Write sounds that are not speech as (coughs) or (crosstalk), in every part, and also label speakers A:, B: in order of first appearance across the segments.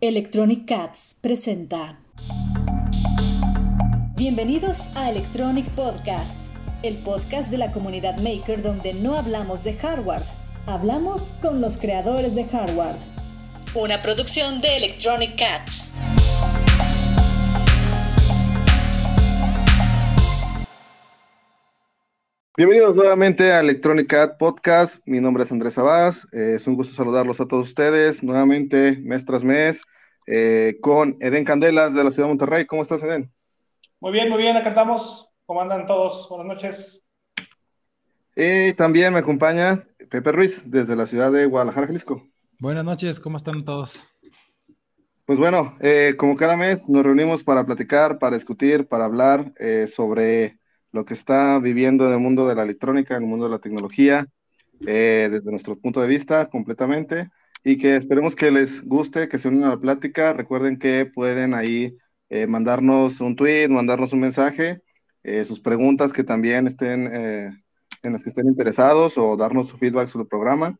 A: Electronic Cats presenta. Bienvenidos a Electronic Podcast, el podcast de la comunidad maker donde no hablamos de hardware, hablamos con los creadores de hardware. Una producción de Electronic Cats.
B: Bienvenidos nuevamente a Electronic Cat Podcast. Mi nombre es Andrés Abás. Eh, es un gusto saludarlos a todos ustedes nuevamente, mes tras mes, eh, con Eden Candelas de la ciudad de Monterrey. ¿Cómo estás, Eden?
C: Muy bien, muy bien. Acá estamos. ¿Cómo andan todos? Buenas noches.
B: Y también me acompaña Pepe Ruiz desde la ciudad de Guadalajara, Jalisco.
D: Buenas noches. ¿Cómo están todos?
B: Pues bueno, eh, como cada mes nos reunimos para platicar, para discutir, para hablar sobre lo que está viviendo en el mundo de la electrónica, en el mundo de la tecnología, eh, desde nuestro punto de vista completamente, y que esperemos que les guste, que se unan a la plática. Recuerden que pueden ahí eh, mandarnos un tweet, mandarnos un mensaje, eh, sus preguntas que también estén, en las que estén interesados o darnos su feedback sobre el programa.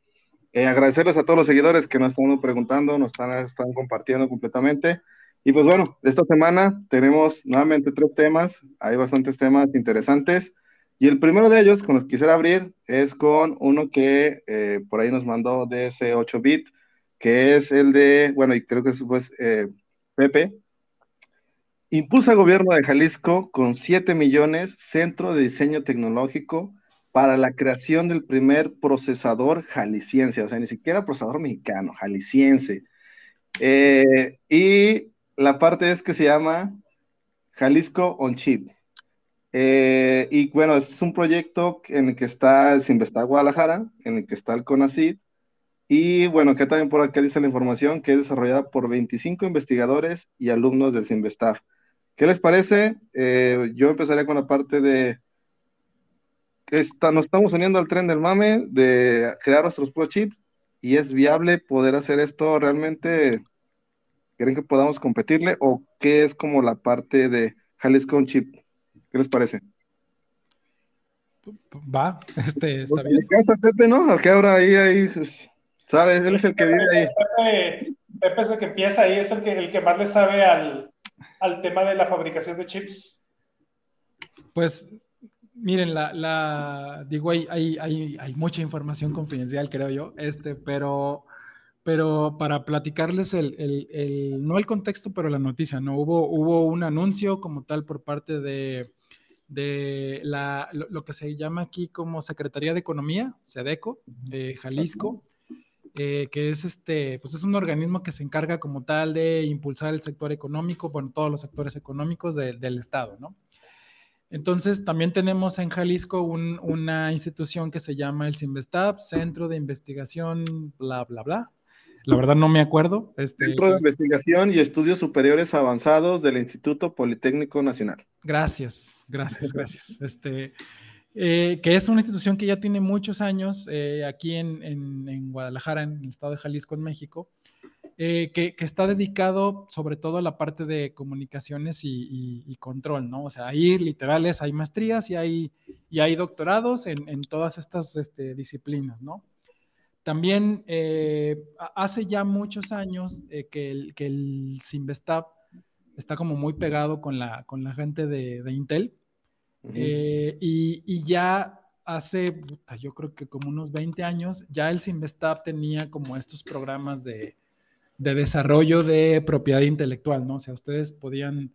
B: agradecerles a todos los seguidores que nos están preguntando, nos están, están compartiendo completamente. Y pues bueno, esta semana tenemos nuevamente tres temas, hay bastantes temas interesantes. Y el primero de ellos, con los que quisiera abrir, es con uno que eh, por ahí nos mandó de ese 8-bit, que es el de, bueno, y creo que es pues eh, Pepe. Impulsa gobierno de Jalisco con 7 millones, centro de diseño tecnológico para la creación del primer procesador jalisciense, o sea, ni siquiera procesador mexicano, jalisciense. Eh, y la parte es que se llama Jalisco on Chip. Eh, y bueno, este es un proyecto en el que está el Guadalajara, en el que está el CONACID, y bueno, que también por acá dice la información que es desarrollada por 25 investigadores y alumnos del Sinvestar. ¿Qué les parece? Eh, yo empezaría con la parte de está, nos estamos uniendo al tren del mame de crear nuestros pro chips y es viable poder hacer esto realmente ¿Creen que podamos competirle o qué es como la parte de Jalisco Chip? ¿Qué les parece?
D: Va, este,
B: está bien. casa, Pepe, ¿no? Que ahora ahí, ahí, pues, ¿sabes? Él es el que vive ahí.
C: Pepe, es el que empieza ahí, es el que, el que más le sabe al, al tema de la fabricación de chips.
D: Pues Miren, la, la digo, hay, hay, hay, hay, mucha información confidencial, creo yo, este, pero pero para platicarles el, el, no el contexto, pero la noticia, ¿no? Hubo, hubo un anuncio como tal por parte de, de la, lo, que se llama aquí como Secretaría de Economía, SEDECO, eh, Jalisco, eh, que es este, pues es un organismo que se encarga como tal de impulsar el sector económico, bueno, todos los sectores económicos del Estado, ¿no? Entonces, también tenemos en Jalisco una institución que se llama el CIMBESTAP, Centro de Investigación, bla, bla, bla, la verdad no me acuerdo.
B: Este, Centro de Investigación y Estudios Superiores Avanzados del Instituto Politécnico Nacional.
D: Gracias, gracias, gracias. Este, eh, que es una institución que ya tiene muchos años eh, aquí en, Guadalajara, en el estado de Jalisco, en México, eh, que, está dedicado sobre todo a la parte de comunicaciones y, control, ¿no? O sea, ahí literales hay maestrías y hay, y hay doctorados en, en todas estas este, disciplinas, ¿no? También eh, hace ya muchos años eh, que, el, que el está como muy pegado con la, con la gente de, Intel. Eh, y, ya hace, yo creo que como unos 20 años, ya el Simvestab tenía como estos programas de, de desarrollo de propiedad intelectual, ¿no? O sea, ustedes podían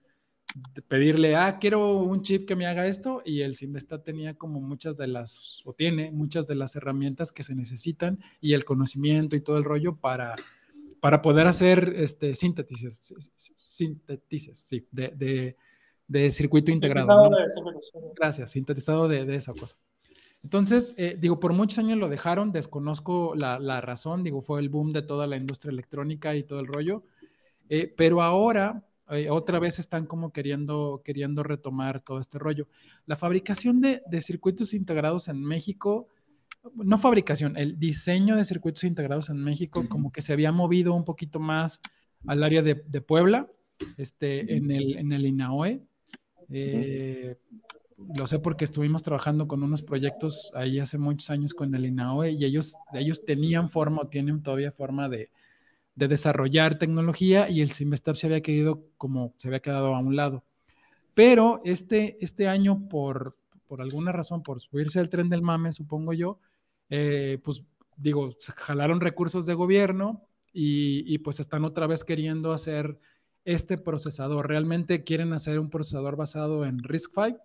D: pedirle, ah, quiero un chip que me haga esto, y el Simvestat tenía como muchas de las, o tiene muchas de las herramientas que se necesitan y el conocimiento y todo el rollo para, para poder hacer este, síntesis, síntesis sí, de, de, circuito integrado. Gracias, sintetizado de, esa cosa. Entonces, eh, digo, por muchos años lo dejaron, desconozco la, la, razón, digo, fue el boom de toda la industria electrónica y todo el rollo, eh, pero ahora eh, otra vez están como queriendo, queriendo retomar todo este rollo. La fabricación de, circuitos integrados en México, no fabricación, el diseño de circuitos integrados en México como que se había movido un poquito más al área de, Puebla, este, en, el, en el INAOE. Eh, lo sé porque estuvimos trabajando con unos proyectos ahí hace muchos años con el INAOE y ellos, ellos tenían forma o tienen todavía forma de, de desarrollar tecnología y el Simvestab se había quedado como se había quedado a un lado. Pero este, este año, por, por alguna razón, por subirse al tren del mame, supongo yo, eh, pues digo, jalaron recursos de gobierno y, y, pues están otra vez queriendo hacer este procesador. Realmente quieren hacer un procesador basado en RISC-V.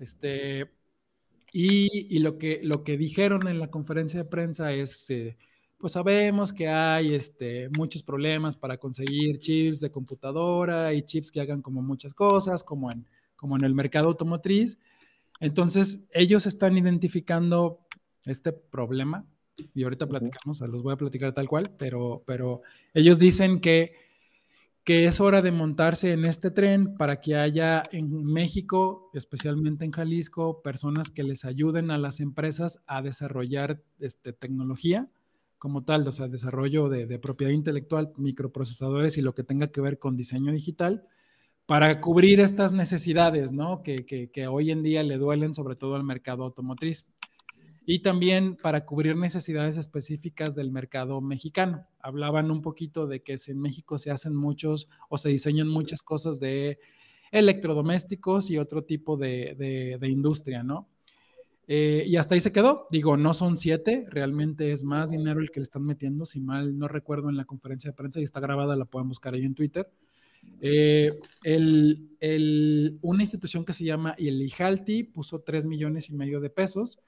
D: Este, y, y, lo, que, lo que dijeron en la conferencia de prensa es, eh, pues sabemos que hay este, muchos problemas para conseguir chips de computadora y chips que hagan como muchas cosas, como en, como en el mercado automotriz. Entonces, ellos están identificando este problema y ahorita platicamos, los voy a platicar tal cual, pero, pero ellos dicen que, que es hora de montarse en este tren para que haya en México, especialmente en Jalisco, personas que les ayuden a las empresas a desarrollar este, tecnología como tal, o sea, desarrollo de, propiedad intelectual, microprocesadores y lo que tenga que ver con diseño digital, para cubrir estas necesidades, ¿no? Que, que, hoy en día le duelen sobre todo al mercado automotriz. Y también para cubrir necesidades específicas del mercado mexicano. Hablaban un poquito de que en México se hacen muchos o se diseñan muchas cosas de electrodomésticos y otro tipo de, de industria, ¿no? Eh, y hasta ahí se quedó. Digo, no son siete, realmente es más dinero el que le están metiendo. Si mal no recuerdo en la conferencia de prensa y está grabada, la pueden buscar ahí en Twitter. Eh, una institución que se llama el IJALTI puso tres millones y medio de pesos.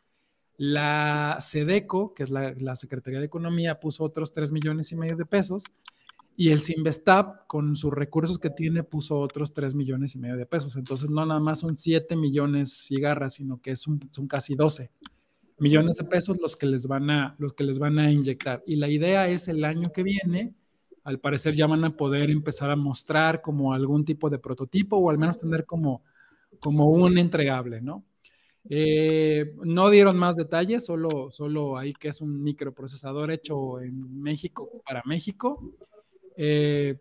D: La SEDECO, que es la, la Secretaría de Economía, puso otros tres millones y medio de pesos. Y el Sinvestab, con sus recursos que tiene, puso otros 3 millones y medio de pesos. Entonces, no nada más son 7 millones cigarras, sino que son casi 12 millones de pesos los que, les van a, los que les van a inyectar. Y la idea es el año que viene, al parecer ya van a poder empezar a mostrar como algún tipo de prototipo o al menos tener como, como un entregable, ¿no? Eh, no dieron más detalles, solo, solo ahí que es un microprocesador hecho en México para México eh,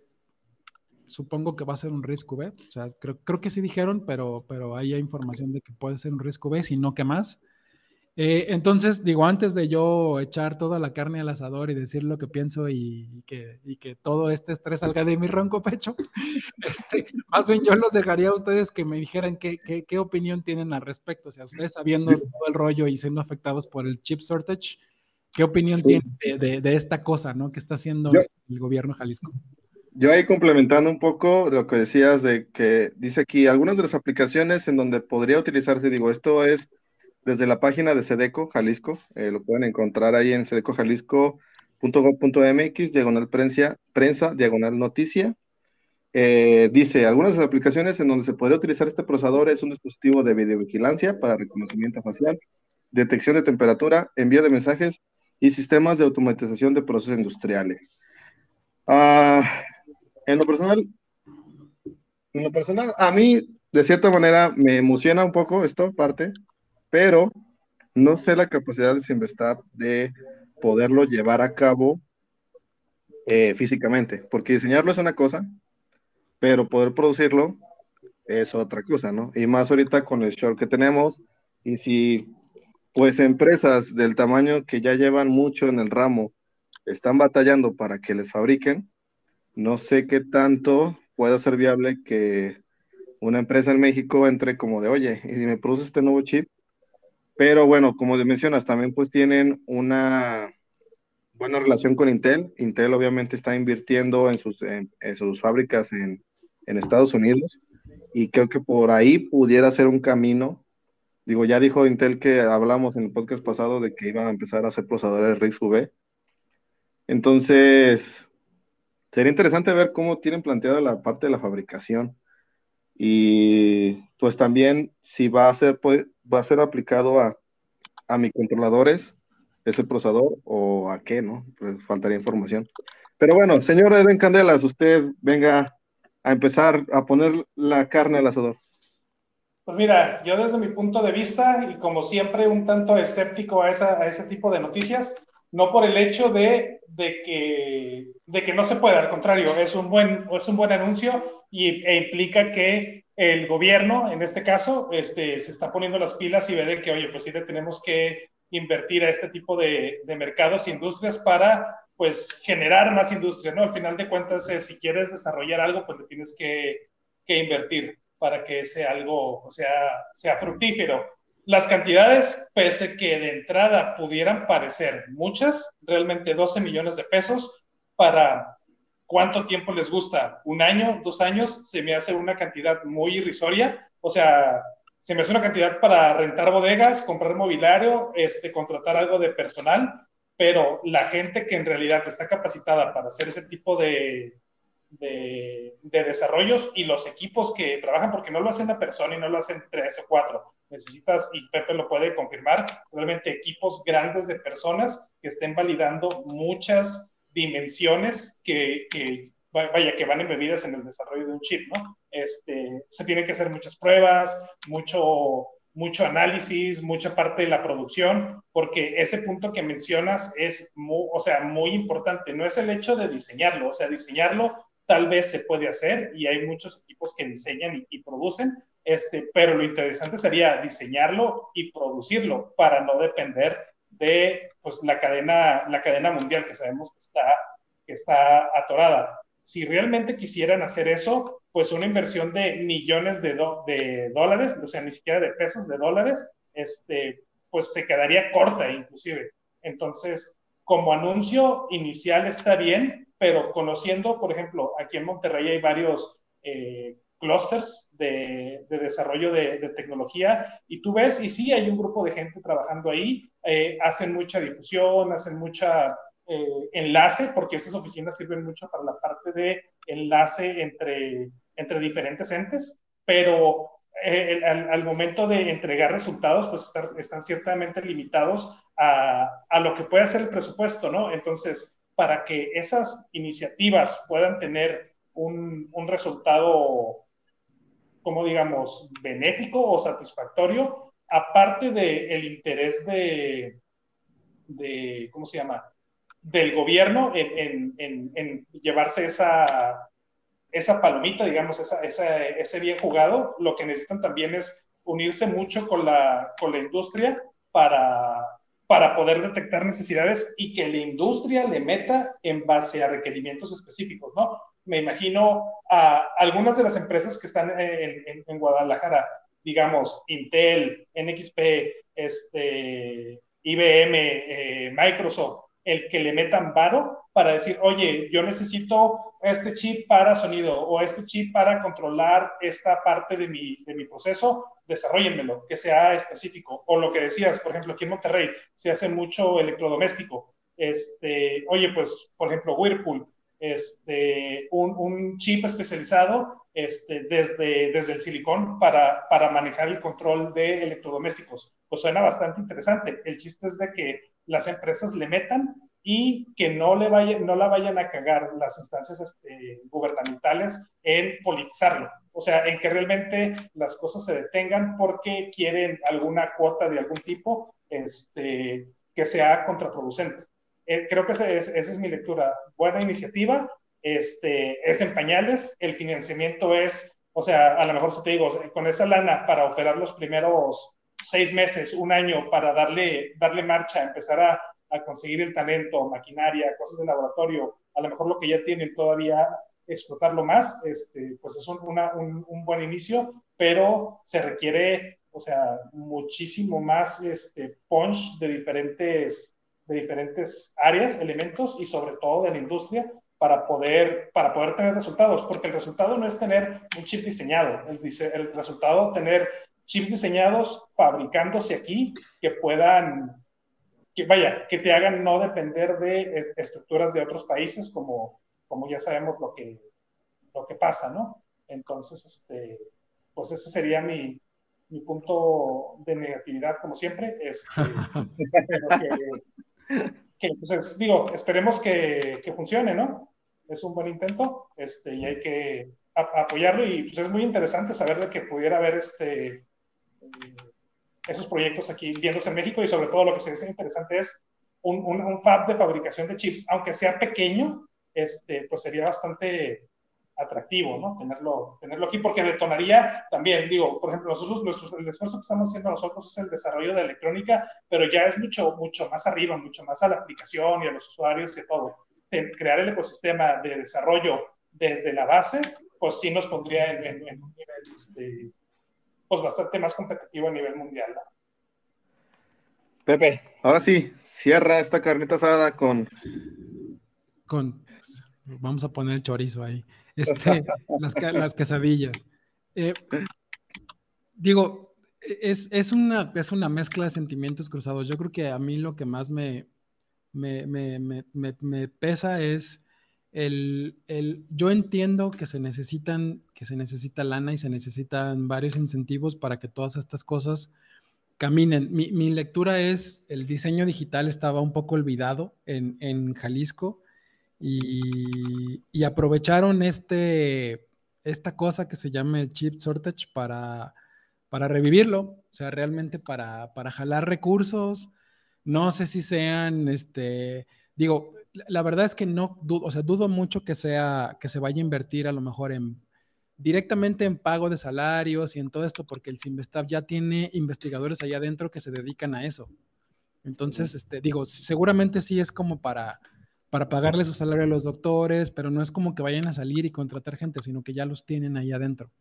D: supongo que va a ser un riesgo B. O sea, creo, creo, que sí dijeron, pero, pero ahí hay información de que puede ser un riesgo B, si no que más. Eh, entonces, digo, antes de yo echar toda la carne al asador y decir lo que pienso y, que, y que, todo este estrés salga de mi ronco pecho, (laughs) este, más bien yo los dejaría a ustedes que me dijeran qué, qué, qué opinión tienen al respecto. O sea, ustedes sabiendo todo el rollo y siendo afectados por el chip shortage, ¿Qué opinión tienes de, esta cosa ¿no? que está haciendo el gobierno Jalisco?
B: Yo ahí complementando un poco lo que decías de que dice aquí algunas de las aplicaciones en donde podría utilizarse, digo, esto es desde la página de Sedeco Jalisco, eh, lo pueden encontrar ahí en sedecojalisco.gov.mx, diagonal prensa, prensa, diagonal noticia. Eh, dice, algunas de las aplicaciones en donde se podría utilizar este procesador es un dispositivo de videovigilancia para reconocimiento facial, detección de temperatura, envío de mensajes y sistemas de automatización de procesos industriales. Ah, en lo personal, en lo personal, a mí de cierta manera me emociona un poco esto, parte, pero no sé la capacidad de Simvestab de poderlo llevar a cabo eh, físicamente, porque diseñarlo es una cosa, pero poder producirlo es otra cosa, ¿no? Y más ahorita con el short que tenemos, y si pues empresas del tamaño que ya llevan mucho en el ramo están batallando para que les fabriquen, no sé qué tanto pueda ser viable que una empresa en México entre como de, oye, y me produce este nuevo chip, pero bueno, como mencionas, también pues tienen una buena relación con Intel. Intel obviamente está invirtiendo en sus, en, sus fábricas en, en Estados Unidos y creo que por ahí pudiera ser un camino Digo, ya dijo Intel que hablamos en el podcast pasado de que iban a empezar a hacer procesadores RISC-V. Entonces, sería interesante ver cómo tienen planteada la parte de la fabricación. Y pues también si va a ser, pues, va a ser aplicado a, a microcontroladores ese procesador o a qué, ¿no? Pues faltaría información. Pero bueno, señor Eden Candelas, usted venga a empezar a poner la carne al asador.
C: Pues mira, yo desde mi punto de vista, y como siempre un tanto escéptico a ese tipo de noticias, no por el hecho de, que, no se pueda, al contrario, es un buen, es un buen anuncio y, e implica que el gobierno, en este caso, este, se está poniendo las pilas y ve de que, oye, pues sí le tenemos que invertir a este tipo de, mercados e industrias para pues generar más industria, ¿no? Al final de cuentas, si quieres desarrollar algo, pues le tienes que, invertir para que ese algo sea, sea fructífero. Las cantidades, pese que de entrada pudieran parecer muchas, realmente 12 millones de pesos para cuánto tiempo les gusta, un año, dos años, se me hace una cantidad muy irrisoria. O sea, se me hace una cantidad para rentar bodegas, comprar mobiliario, este, contratar algo de personal, pero la gente que en realidad está capacitada para hacer ese tipo de, de, desarrollos y los equipos que trabajan, porque no lo hacen una persona y no lo hacen tres o cuatro. Necesitas, y Pepe lo puede confirmar, realmente equipos grandes de personas que estén validando muchas dimensiones que, vaya, que van embebidas en el desarrollo de un chip, ¿no? Este, se tienen que hacer muchas pruebas, mucho, mucho análisis, mucha parte de la producción, porque ese punto que mencionas es muy, o sea, muy importante. No es el hecho de diseñarlo, o sea, diseñarlo tal vez se puede hacer y hay muchos equipos que diseñan y, producen, este, pero lo interesante sería diseñarlo y producirlo para no depender de pues, la, cadena, mundial que sabemos que está, atorada. Si realmente quisieran hacer eso, pues una inversión de millones de, de dólares, o sea, ni siquiera de pesos, de dólares, este, pues se quedaría corta inclusive. Entonces, como anuncio inicial está bien, pero conociendo, por ejemplo, aquí en Monterrey hay varios eh, clusters de, desarrollo de, tecnología y tú ves, y sí, hay un grupo de gente trabajando ahí, eh, hacen mucha difusión, hacen mucha eh, enlace, porque esas oficinas sirven mucho para la parte de enlace entre, entre diferentes entes, pero al, momento de entregar resultados, pues están ciertamente limitados a, a, lo que puede hacer el presupuesto, ¿no? Entonces, para que esas iniciativas puedan tener un, resultado, como digamos, benéfico o satisfactorio, aparte del interés de, de, ¿cómo se llama? Del gobierno en, llevarse esa, esa palomita, digamos, ese bien jugado, lo que necesitan también es unirse mucho con la, con la industria para, para poder detectar necesidades y que la industria le meta en base a requerimientos específicos, ¿no? Me imagino a algunas de las empresas que están en, Guadalajara, digamos, Intel, NXP, este, IBM, eh, Microsoft, el que le metan varo para decir, oye, yo necesito este chip para sonido o este chip para controlar esta parte de mi, de mi proceso, desarrollenmelo, que sea específico. O lo que decías, por ejemplo, aquí en Monterrey se hace mucho electrodoméstico. Este, oye, pues, por ejemplo, Whirlpool, este, un, un chip especializado este, desde, desde el silicón para, para manejar el control de electrodomésticos. Pues suena bastante interesante. El chiste es de que las empresas le metan y que no, le vaya, no la vayan a cagar las instancias este, gubernamentales en politizarlo. O sea, en que realmente las cosas se detengan porque quieren alguna cuota de algún tipo este, que sea contraproducente. Eh, creo que esa es, esa es, mi lectura. Buena iniciativa, este, es en pañales, el financiamiento es, o sea, a lo mejor si te digo, con esa lana para operar los primeros seis meses, un año, para darle, darle marcha, empezar a a conseguir el talento, maquinaria, cosas de laboratorio, a lo mejor lo que ya tienen todavía explotarlo más, este, pues es un, un, buen inicio, pero se requiere, o sea, muchísimo más este, punch de diferentes, de diferentes áreas, elementos y sobre todo de la industria para poder, para poder tener resultados, porque el resultado no es tener un chip diseñado, el, el resultado tener chips diseñados fabricándose aquí que puedan que vaya, que te hagan no depender de eh, estructuras de otros países, como, como ya sabemos lo que, lo que pasa, ¿no? Entonces, este, pues ese sería mi, mi punto de negatividad, como siempre. Este, (laughs) que, (laughs) pues digo, esperemos que, que, funcione, ¿no? Es un buen intento este, y hay que apoyarlo y pues es muy interesante saber de que pudiera haber este, eh, esos proyectos aquí viéndose en México y sobre todo lo que se dice interesante es un, un, fab de fabricación de chips, aunque sea pequeño, este, pues sería bastante atractivo, ¿no? Tenerlo, tenerlo aquí, porque detonaría también, digo, por ejemplo, nosotros, nuestro, el esfuerzo que estamos haciendo nosotros es el desarrollo de electrónica, pero ya es mucho, mucho más arriba, mucho más a la aplicación y a los usuarios y todo. crear el ecosistema de desarrollo desde la base, pues sí nos pondría en, un nivel este, pues bastante más competitivo a nivel mundial.
B: Pepe, ahora sí, cierra esta carnita asada con...
D: Con, vamos a poner el chorizo ahí, este, las, las quesadillas. Eh, digo, es, es, una, es una mezcla de sentimientos cruzados. Yo creo que a mí lo que más me, me, me, me pesa es el, el, yo entiendo que se necesitan, que se necesita lana y se necesitan varios incentivos para que todas estas cosas caminen. Mi, mi lectura es, el diseño digital estaba un poco olvidado en, en Jalisco y, y, aprovecharon este, esta cosa que se llama el chip shortage para, para revivirlo, o sea, realmente para, para jalar recursos. No sé si sean, este, digo, la verdad es que no dudo, o sea, dudo mucho que sea, que se vaya a invertir a lo mejor en directamente en pago de salarios y en todo esto, porque el Simvestab ya tiene investigadores allá adentro que se dedican a eso. Entonces, este, digo, seguramente sí es como para, para pagarle su salario a los doctores, pero no es como que vayan a salir y contratar gente, sino que ya los tienen ahí adentro.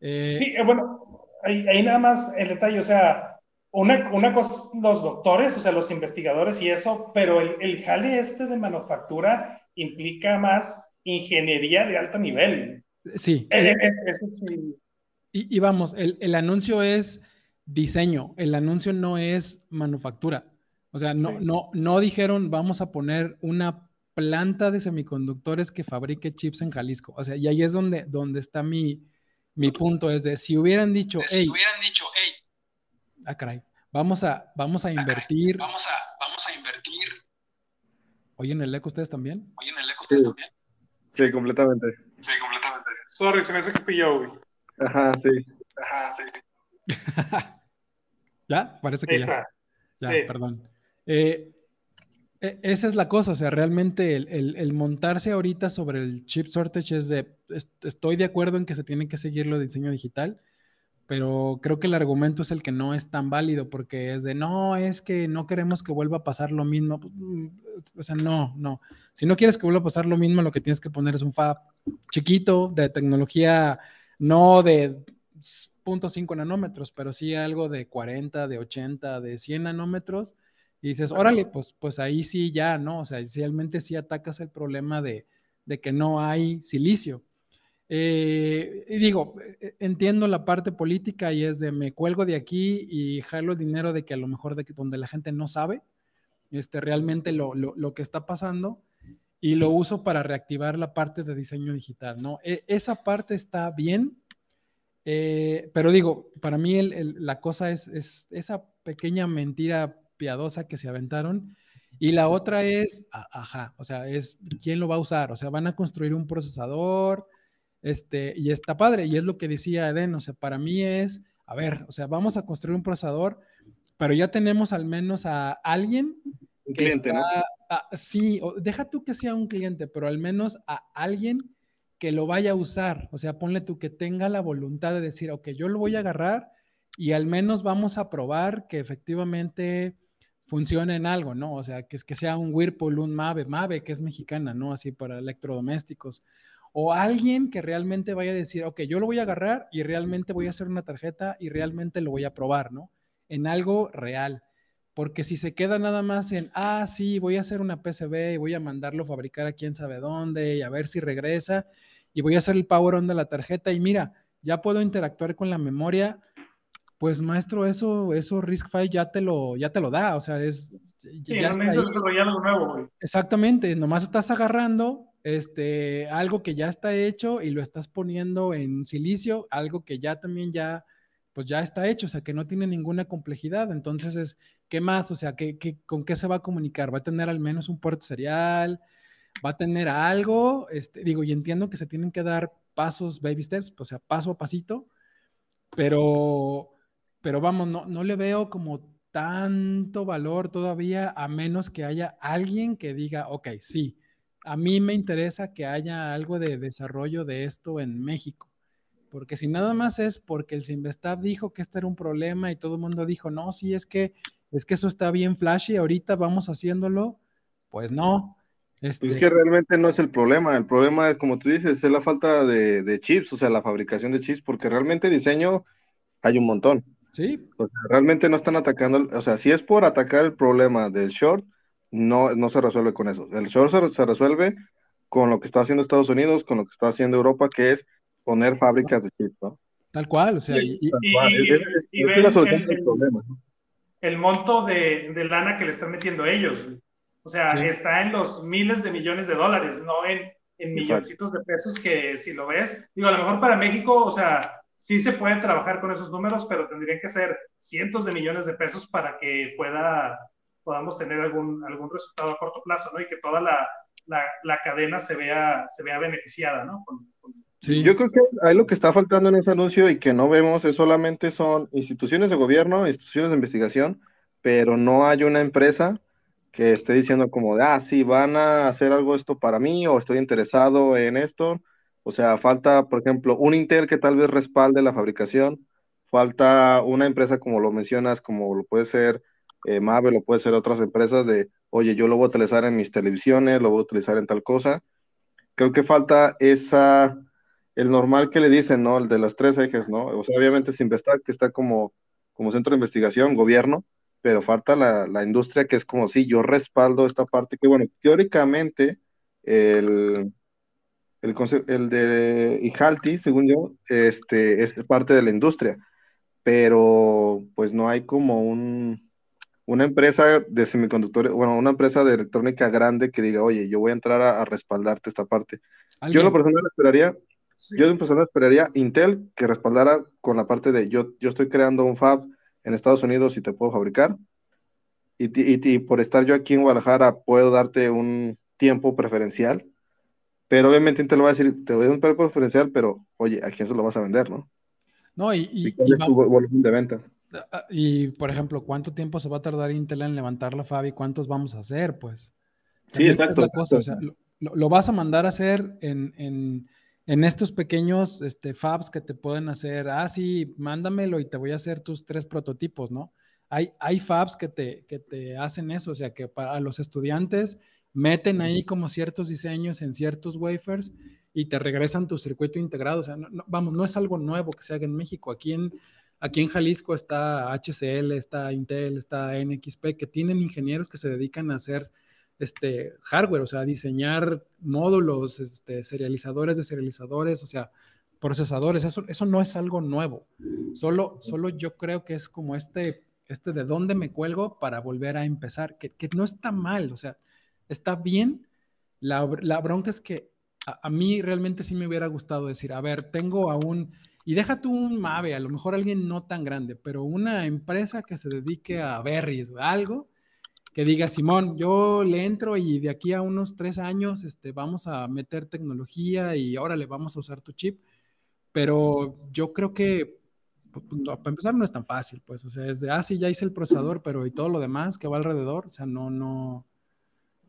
C: Eh, sí, eh, bueno, ahí, ahí, nada más el detalle, o sea, una, una cosa, los doctores, o sea, los investigadores y eso, pero el, el jale este de manufactura implica más ingeniería de alto nivel.
D: Sí. Eh, eh, eso sí. Y, y, vamos, el, el, anuncio es diseño, el anuncio no es manufactura. O sea, no, no, no dijeron vamos a poner una planta de semiconductores que fabrique chips en Jalisco. O sea, y ahí es donde, donde está mi, mi punto, es de si hubieran dicho,
C: si hubieran dicho, hey,
D: ah, caray, vamos a, vamos a invertir.
C: vamos, a, vamos a invertir.
D: ¿Oyen el eco ustedes también?
C: ¿Oyen el eco ustedes también?
B: Sí, completamente.
C: Sí, completamente. Sorry, se me hace que yo, güey.
B: Ajá, sí.
C: Ajá, sí. (laughs)
D: ¿Ya? Parece que ya. Ya, perdón. Eh, esa es la cosa, o sea, realmente el, montarse ahorita sobre el chip shortage es de, estoy de acuerdo en que se tiene que seguir lo de diseño digital, pero creo que el argumento es el que no es tan válido porque es de no, es que no queremos que vuelva a pasar lo mismo. Pues, mm, o sea, no, no. Si no quieres que vuelva a pasar lo mismo, lo que tienes que poner es un fab chiquito de tecnología, no de 0.5 nanómetros, pero sí algo de 40, de 80, de 100 nanómetros. Y dices, órale, pues, pues ahí sí ya, ¿no? O sea, realmente sí atacas el problema de, de que no hay silicio. Eh, y digo, eh, entiendo la parte política y es de me cuelgo de aquí y jalo el dinero de que a lo mejor de que donde la gente no sabe este, realmente lo, lo, lo, que está pasando y lo uso para reactivar la parte de diseño digital, ¿no? E, esa parte está bien, eh, pero digo, para mí el, el, la cosa es, es, esa pequeña mentira piadosa que se aventaron. Y la otra es, ajá, o sea, es quién lo va a usar. O sea, van a construir un procesador, este, y está padre, y es lo que decía Eden, o sea, para mí es, a ver, o sea, vamos a construir un procesador, pero ya tenemos al menos a alguien.
B: Un cliente, está, ¿no?
D: A, sí, o, deja tú que sea un cliente, pero al menos a alguien que lo vaya a usar. O sea, ponle tú que tenga la voluntad de decir, ok, yo lo voy a agarrar y al menos vamos a probar que efectivamente funcione en algo, ¿no? O sea, que, que sea un Whirlpool, un Mave, Mave, que es mexicana, ¿no? Así para electrodomésticos o alguien que realmente vaya a decir, ok, yo lo voy a agarrar y realmente voy a hacer una tarjeta y realmente lo voy a probar, ¿no? En algo real. Porque si se queda nada más en, ah, sí, voy a hacer una PCB y voy a mandarlo a fabricar a quién sabe dónde y a ver si regresa y voy a hacer el power on de la tarjeta y mira, ya puedo interactuar con la memoria, pues maestro, eso, eso RISC-V ya te lo, ya te lo da, o sea, es...
C: Sí, ya no necesitas desarrollar algo nuevo, güey.
D: Exactamente, nomás estás agarrando este, algo que ya está hecho y lo estás poniendo en silicio, algo que ya también ya, pues ya está hecho, o sea, que no tiene ninguna complejidad. Entonces es, ¿qué más? O sea, ¿qué, qué, con qué se va a comunicar? ¿Va a tener al menos un puerto serial? ¿Va a tener algo? Este, digo, y entiendo que se tienen que dar pasos, baby steps, o sea, paso a pasito, pero, pero vamos, no, no le veo como tanto valor todavía, a menos que haya alguien que diga, ok, sí, a mí me interesa que haya algo de desarrollo de esto en México. Porque si nada más es porque el Simvestab dijo que este era un problema y todo el mundo dijo, no, sí, es que, es que eso está bien flashy, ahorita vamos haciéndolo, pues no.
B: Este... Es que realmente no es el problema, el problema es, como tú dices, es la falta de, de, chips, o sea, la fabricación de chips, porque realmente diseño hay un montón.
D: Sí.
B: O sea, realmente no están atacando, o sea, si es por atacar el problema del short, no, no se resuelve con eso. El short se, se resuelve con lo que está haciendo Estados Unidos, con lo que está haciendo Europa, que es poner fábricas de chips, ¿no?
D: Tal cual, o sea, y,
C: es, la solución del problema. El monto de, de, lana que le están metiendo ellos. O sea, está en los miles de millones de dólares, no en, en milloncitos de pesos que si lo ves, digo, a lo mejor para México, o sea, sí se puede trabajar con esos números, pero tendrían que ser cientos de millones de pesos para que pueda, podamos tener algún, algún resultado a corto plazo, ¿no? Y que toda la, la, la cadena se vea, se vea beneficiada, ¿no?
B: Sí. Yo creo que ahí lo que está faltando en ese anuncio y que no vemos es solamente son instituciones de gobierno, instituciones de investigación, pero no hay una empresa que esté diciendo como de, ah, sí, van a hacer algo esto para mí o estoy interesado en esto. O sea, falta, por ejemplo, un Intel que tal vez respalde la fabricación, falta una empresa como lo mencionas, como lo puede ser eh, Mave, lo puede ser otras empresas de, oye, yo lo voy a utilizar en mis televisiones, lo voy a utilizar en tal cosa. Creo que falta esa, el normal que le dicen, ¿no? El de las tres ejes, ¿no? O sea, obviamente Sinvestac, que está como, como centro de investigación, gobierno, pero falta la, la, industria que es como si yo respaldo esta parte que, bueno, teóricamente el, el, el de Ijalti, según yo, este, es parte de la industria, pero pues no hay como un, una empresa de semiconductores, bueno, una empresa de electrónica grande que diga, oye, yo voy a entrar a, respaldarte esta parte. Yo en lo personal esperaría, yo en personal esperaría Intel que respaldara con la parte de yo, yo estoy creando un fab en Estados Unidos y te puedo fabricar. Y, y, por estar yo aquí en Guadalajara puedo darte un tiempo preferencial. Pero obviamente Intel va a decir, te doy un tiempo preferencial, pero oye, ¿a quién se lo vas a vender, no?
D: No, y, y,
B: cuál es tu volumen de venta?
D: Ah, ah, y, por ejemplo, ¿cuánto tiempo se va a tardar Intel en levantar la fab y cuántos vamos a hacer? Pues.
B: Sí, exacto.
D: lo, vas a mandar a hacer en, en, en estos pequeños este, fabs que te pueden hacer, ah, sí, mándamelo y te voy a hacer tus tres prototipos, ¿no? Hay, hay fabs que te, que te hacen eso, o sea, que para los estudiantes meten ahí como ciertos diseños en ciertos wafers y te regresan tu circuito integrado. O sea, vamos, no es algo nuevo que se haga en México. Aquí en, aquí en Jalisco está HCL, está Intel, está NXP, que tienen ingenieros que se dedican a hacer este, hardware, o sea, diseñar módulos, este, serializadores de serializadores, o sea, procesadores, eso, eso no es algo nuevo. Solo, solo yo creo que es como este, este de dónde me cuelgo para volver a empezar, que, que no está mal, o sea, está bien. La, bronca es que a, mí realmente sí me hubiera gustado decir, a ver, tengo a un, y déjate un MAVE, a lo mejor alguien no tan grande, pero una empresa que se dedique a berries o algo, que diga, Simón, yo le entro y de aquí a unos tres años este, vamos a meter tecnología y ahora le vamos a usar tu chip. Pero yo creo que, para empezar, no es tan fácil, pues, o sea, es de, ah, sí, ya hice el procesador, pero y todo lo demás que va alrededor, o sea, no, no,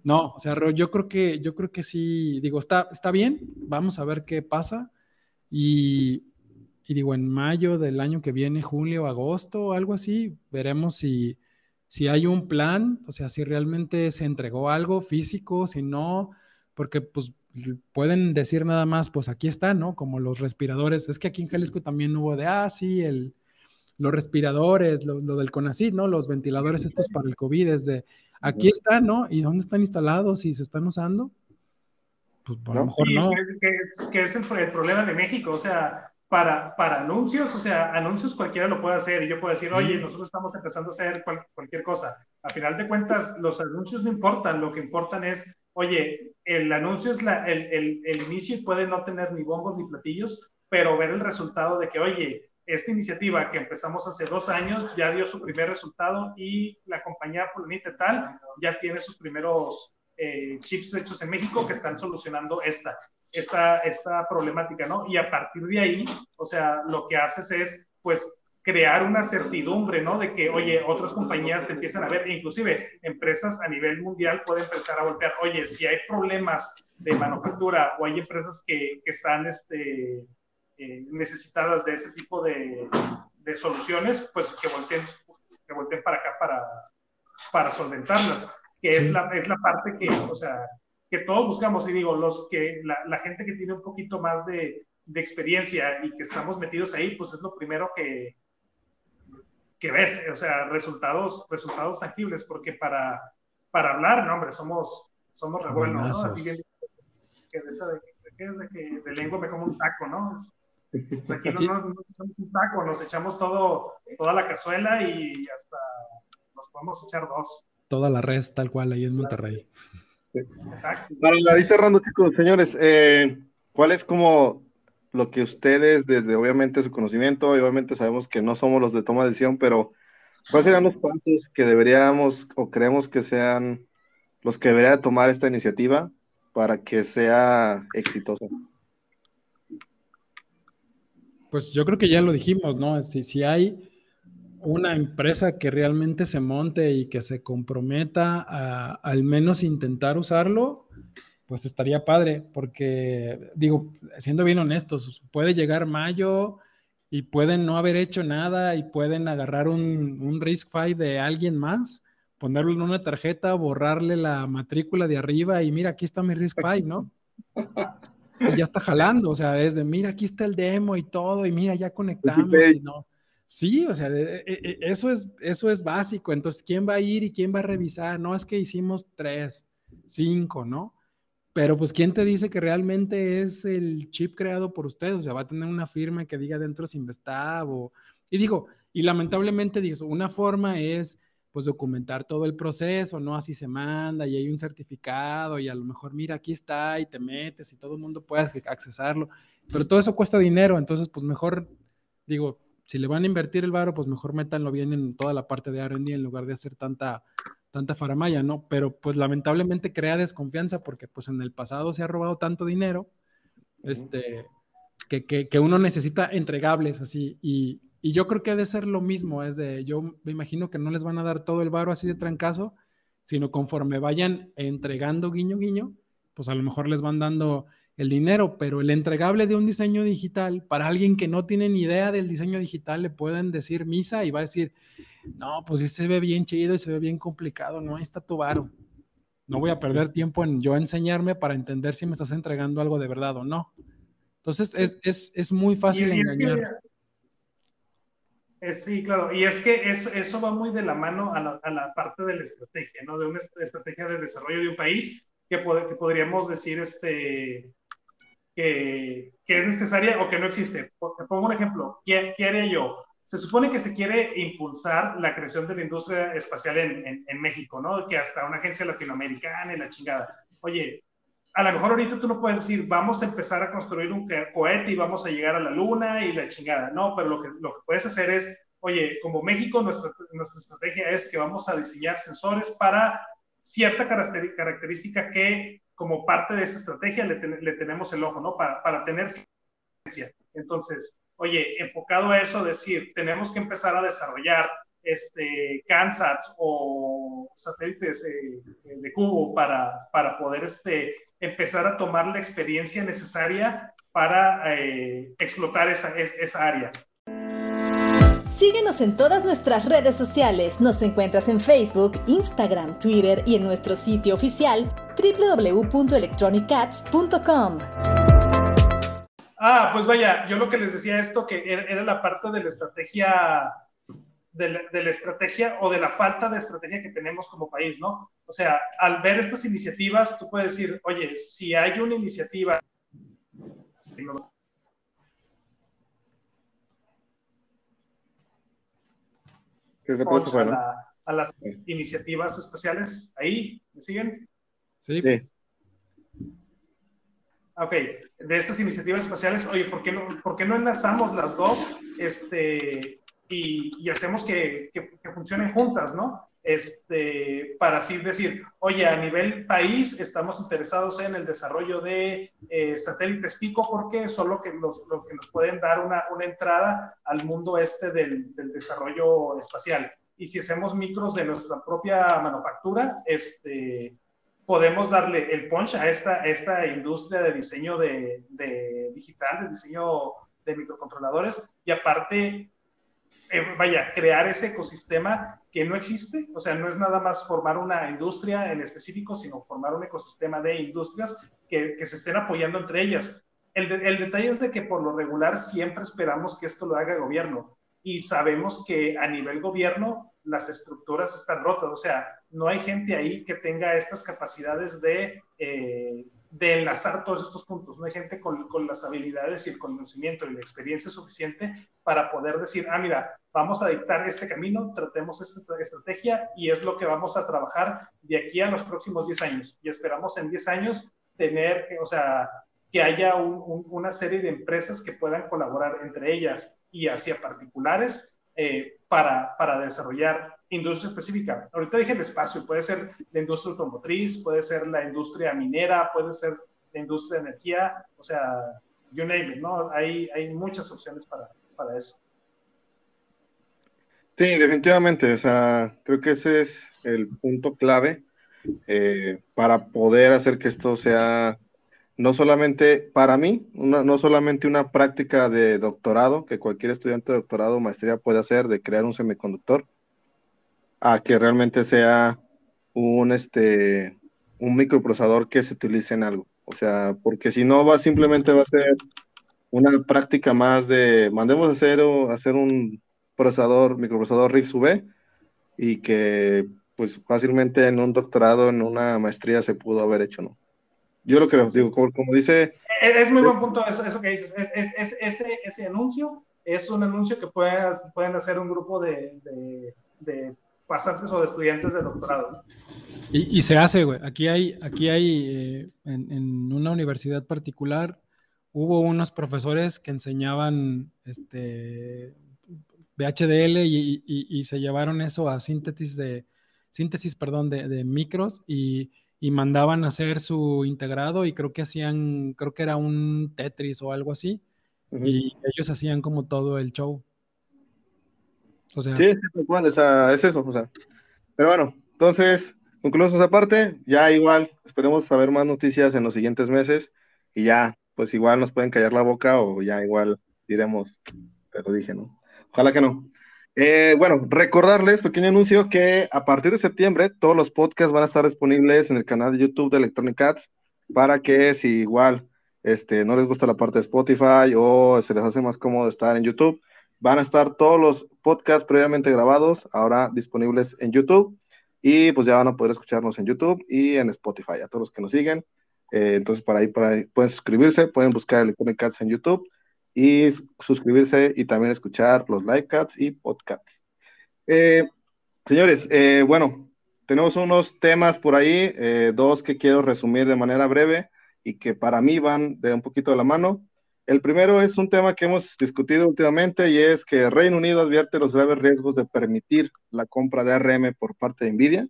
D: no, o sea, yo creo que, yo creo que sí, digo, está, está bien, vamos a ver qué pasa y, y digo, en mayo del año que viene, julio, agosto, algo así, veremos si si hay un plan, o sea, si realmente se entregó algo físico, si no, porque pues pueden decir nada más, pues aquí está, ¿no? Como los respiradores. Es que aquí en Jalisco también hubo de, ah, sí, el, los respiradores, lo, del CONACYT, ¿no? Los ventiladores estos para el COVID, es de, aquí está, ¿no? ¿Y dónde están instalados y se están usando?
C: Pues a lo mejor no. Que, es, que es el, el, problema de México, o sea, para, para anuncios, o sea, anuncios cualquiera lo puede hacer y yo puedo decir, oye, nosotros estamos empezando a hacer cualquier cosa. A final de cuentas, los anuncios no importan, lo que importan es, oye, el anuncio es la, el, el, el inicio y puede no tener ni bombos ni platillos, pero ver el resultado de que, oye, esta iniciativa que empezamos hace dos años ya dio su primer resultado y la compañía fulanita tal ya tiene sus primeros eh, chips hechos en México que están solucionando esta esta, esta problemática, ¿no? Y a partir de ahí, o sea, lo que haces es, pues, crear una certidumbre, ¿no? De que, oye, otras compañías te empiezan a ver, inclusive empresas a nivel mundial pueden empezar a voltear, oye, si hay problemas de manufactura o hay empresas que, que están este, eh, necesitadas de ese tipo de, de, soluciones, pues que volteen, que volteen para acá para, para solventarlas, que es, la, es la parte que, o sea, que todos buscamos, y digo, los que, la, gente que tiene un poquito más de, de, experiencia y que estamos metidos ahí, pues es lo primero que, que ves, o sea, resultados, resultados tangibles, porque para, para hablar, no, hombre, somos, somos re buenos, ¿no? Así que, que de esa de, de, de lengua me como un taco, ¿no? Pues aquí no, nos echamos un taco, nos echamos todo, toda la cazuela y hasta nos podemos echar dos.
D: Toda la red, tal cual, ahí en Monterrey.
B: Exacto. Para ir cerrando, chicos, señores, eh, ¿cuál es como lo que ustedes, desde obviamente su conocimiento, obviamente sabemos que no somos los de toma de decisión, pero ¿cuáles serían los pasos que deberíamos o creemos que sean los que debería tomar esta iniciativa para que sea exitosa?
D: Pues yo creo que ya lo dijimos, ¿no? Si, si hay una empresa que realmente se monte y que se comprometa a al menos intentar usarlo, pues estaría padre, porque digo, siendo bien honestos, puede llegar mayo y pueden no haber hecho nada y pueden agarrar un, un Risk 5 de alguien más, ponerlo en una tarjeta, borrarle la matrícula de arriba y mira, aquí está mi Risk 5, ¿no? (laughs) Y ya está jalando, o sea, es de, mira, aquí está el demo y todo, y mira, ya conectamos. Y no. Sí, o sea, e, e, eso es, eso es básico. Entonces, ¿quién va a ir y quién va a revisar? No es que hicimos tres, cinco, ¿no? Pero pues, ¿quién te dice que realmente es el chip creado por ustedes? O sea, va a tener una firma que diga dentro Sinvestab o... Y digo, y lamentablemente, digo, una forma es pues documentar todo el proceso, ¿no? Así se manda y hay un certificado y a lo mejor, mira, aquí está y te metes y todo el mundo puede accesarlo, pero todo eso cuesta dinero, entonces pues mejor, digo, si le van a invertir el varo, pues mejor métanlo bien en toda la parte de R&D en lugar de hacer tanta tanta faramaya, ¿no? Pero pues lamentablemente crea desconfianza porque pues en el pasado se ha robado tanto dinero, este, que, que, uno necesita entregables así y, y, yo creo que ha de ser lo mismo, es de, yo me imagino que no les van a dar todo el varo así de trancazo, sino conforme vayan entregando guiño guiño, pues a lo mejor les van dando el dinero, pero el entregable de un diseño digital, para alguien que no tiene ni idea del diseño digital, le pueden decir misa y va a decir, no, pues sí se ve bien chido y se ve bien complicado, no, está tu varo. No voy a perder tiempo en yo enseñarme para entender si me estás entregando algo de verdad o no. Entonces es, es, muy fácil engañar.
C: Sí, claro, y es que eso va muy de la mano a la, a la, parte de la estrategia, ¿no? De una estrategia de desarrollo de un país que, que podríamos decir, este, que, es necesaria o que no existe. Te pongo un ejemplo. ¿Qué, ¿Qué, haría yo? Se supone que se quiere impulsar la creación de la industria espacial en, en, México, ¿no? Que hasta una agencia latinoamericana y la chingada. Oye, a lo mejor ahorita tú no puedes decir, vamos a empezar a construir un cohete y vamos a llegar a la luna y la chingada. No, pero lo que, lo que puedes hacer es, oye, como México, nuestra, nuestra estrategia es que vamos a diseñar sensores para cierta característica que como parte de esa estrategia le, tenemos el ojo, ¿no? Para, para tener ciencia. Entonces, oye, enfocado a eso, decir, tenemos que empezar a desarrollar este, CANSATs o satélites eh, de cubo para, para poder este, empezar a tomar la experiencia necesaria para eh, explotar esa, esa área.
A: Síguenos en todas nuestras redes sociales. Nos encuentras en Facebook, Instagram, Twitter y en nuestro sitio oficial www.electronicats.com.
C: Ah, pues vaya, yo lo que les decía esto que era la parte de la estrategia de la, de la, estrategia o de la falta de estrategia que tenemos como país, ¿no? O sea, al ver estas iniciativas, tú puedes decir, oye, si hay una iniciativa a, las iniciativas especiales. Ahí, ¿me siguen?
D: Sí.
C: Ok, de estas iniciativas espaciales, oye, ¿por qué no, por qué no enlazamos las dos este, y, y hacemos que, que, que, funcionen juntas, ¿no? este, para así decir, oye, a nivel país estamos interesados en el desarrollo de eh, satélites pico porque son lo que, los, lo que nos pueden dar una, una entrada al mundo este del, del, desarrollo espacial. Y si hacemos micros de nuestra propia manufactura, este, podemos darle el punch a esta, esta industria de diseño de, de digital, de diseño de microcontroladores y aparte eh, vaya, crear ese ecosistema que no existe, o sea, no es nada más formar una industria en específico, sino formar un ecosistema de industrias que, se estén apoyando entre ellas. El, el, detalle es de que por lo regular siempre esperamos que esto lo haga el gobierno. Y sabemos que a nivel gobierno las estructuras están rotas, o sea, no hay gente ahí que tenga estas capacidades de, eh, de enlazar todos estos puntos, no hay gente con, con, las habilidades y el conocimiento y la experiencia suficiente para poder decir, ah, mira, vamos a dictar este camino, tratemos esta estrategia y es lo que vamos a trabajar de aquí a los próximos 10 años. Y esperamos en 10 años tener, o sea, que haya un, un, una serie de empresas que puedan colaborar entre ellas y hacia particulares eh, para, para, desarrollar industria específica. Ahorita dije el espacio, puede ser la industria automotriz, puede ser la industria minera, puede ser la industria de energía, o sea, you name it, ¿no? Hay, hay muchas opciones para, para eso.
B: Sí, definitivamente, o sea, creo que ese es el punto clave eh, para poder hacer que esto sea no solamente para mí, una, no solamente una práctica de doctorado que cualquier estudiante de doctorado o maestría puede hacer de crear un semiconductor, a que realmente sea un, este, un microprocesador que se utilice en algo. O sea, porque si no va simplemente va a ser una práctica más de mandemos a hacer, hacer un procesador, microprocesador RISC-V y que pues fácilmente en un doctorado, en una maestría se pudo haber hecho, ¿no? Yo lo creo, digo, como, como dice...
C: Es, muy buen punto eso, eso que dices. Es, es, ese, ese anuncio es un anuncio que pueden, pueden hacer un grupo de, de, de pasantes o de estudiantes de doctorado.
D: Y, y se hace, güey. Aquí hay, aquí hay eh, en, en, una universidad particular, hubo unos profesores que enseñaban este, VHDL y, y, y se llevaron eso a síntesis de, síntesis, perdón, de, de micros y y mandaban a hacer su integrado y creo que hacían, creo que era un Tetris o algo así, uh -huh. y ellos hacían como todo el show.
B: O sea, sí, es, igual, o sea, es eso, o sea. Pero bueno, entonces, concluimos esa parte, ya igual, esperemos saber más noticias en los siguientes meses y ya, pues igual nos pueden callar la boca o ya igual diremos, pero dije, ¿no? Ojalá que no. Eh, bueno, recordarles, pequeño anuncio, que a partir de septiembre todos los podcasts van a estar disponibles en el canal de YouTube de Electronic Arts para que si igual este, no les gusta la parte de Spotify o se les hace más cómodo estar en YouTube, van a estar todos los podcasts previamente grabados ahora disponibles en YouTube y pues ya van a poder escucharnos en YouTube y en Spotify, a todos los que nos siguen. Eh, entonces, para ahí, pueden suscribirse, pueden buscar Electronic Arts en YouTube y suscribirse y también escuchar los live cats y podcasts. Eh, señores, eh, bueno, tenemos unos temas por ahí, dos que quiero resumir de manera breve y que para mí van de un poquito de la mano. El primero es un tema que hemos discutido últimamente y es que Reino Unido advierte los graves riesgos de permitir la compra de ARM por parte de Nvidia.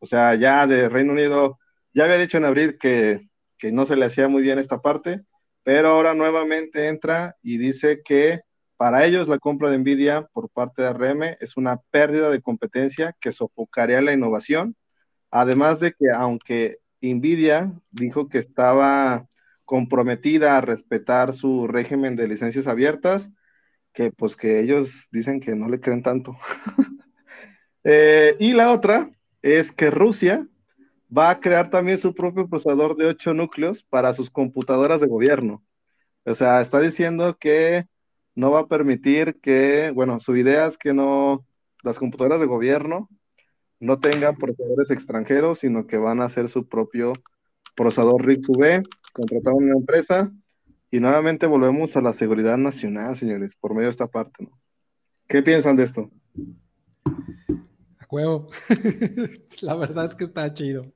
B: O sea, ya de Reino Unido, ya había dicho en abril que, que no se le hacía muy bien esta parte, pero ahora nuevamente entra y dice que para ellos la compra de Nvidia por parte de ARM es una pérdida de competencia que sofocaría la innovación, además de que aunque Nvidia dijo que estaba comprometida a respetar su régimen de licencias abiertas, que pues que ellos dicen que no le creen tanto. (laughs) eh, y la otra es que Rusia va a crear también su propio procesador de 8 núcleos para sus computadoras de gobierno. O sea, está diciendo que no va a permitir que, bueno, su idea es que no, las computadoras de gobierno no tengan procesadores extranjeros, sino que van a hacer su propio procesador RISC-V, contratar una empresa y nuevamente volvemos a la seguridad nacional, señores, por medio de esta parte, ¿no? ¿Qué piensan de esto?
D: A huevo. (laughs) la verdad es que está chido.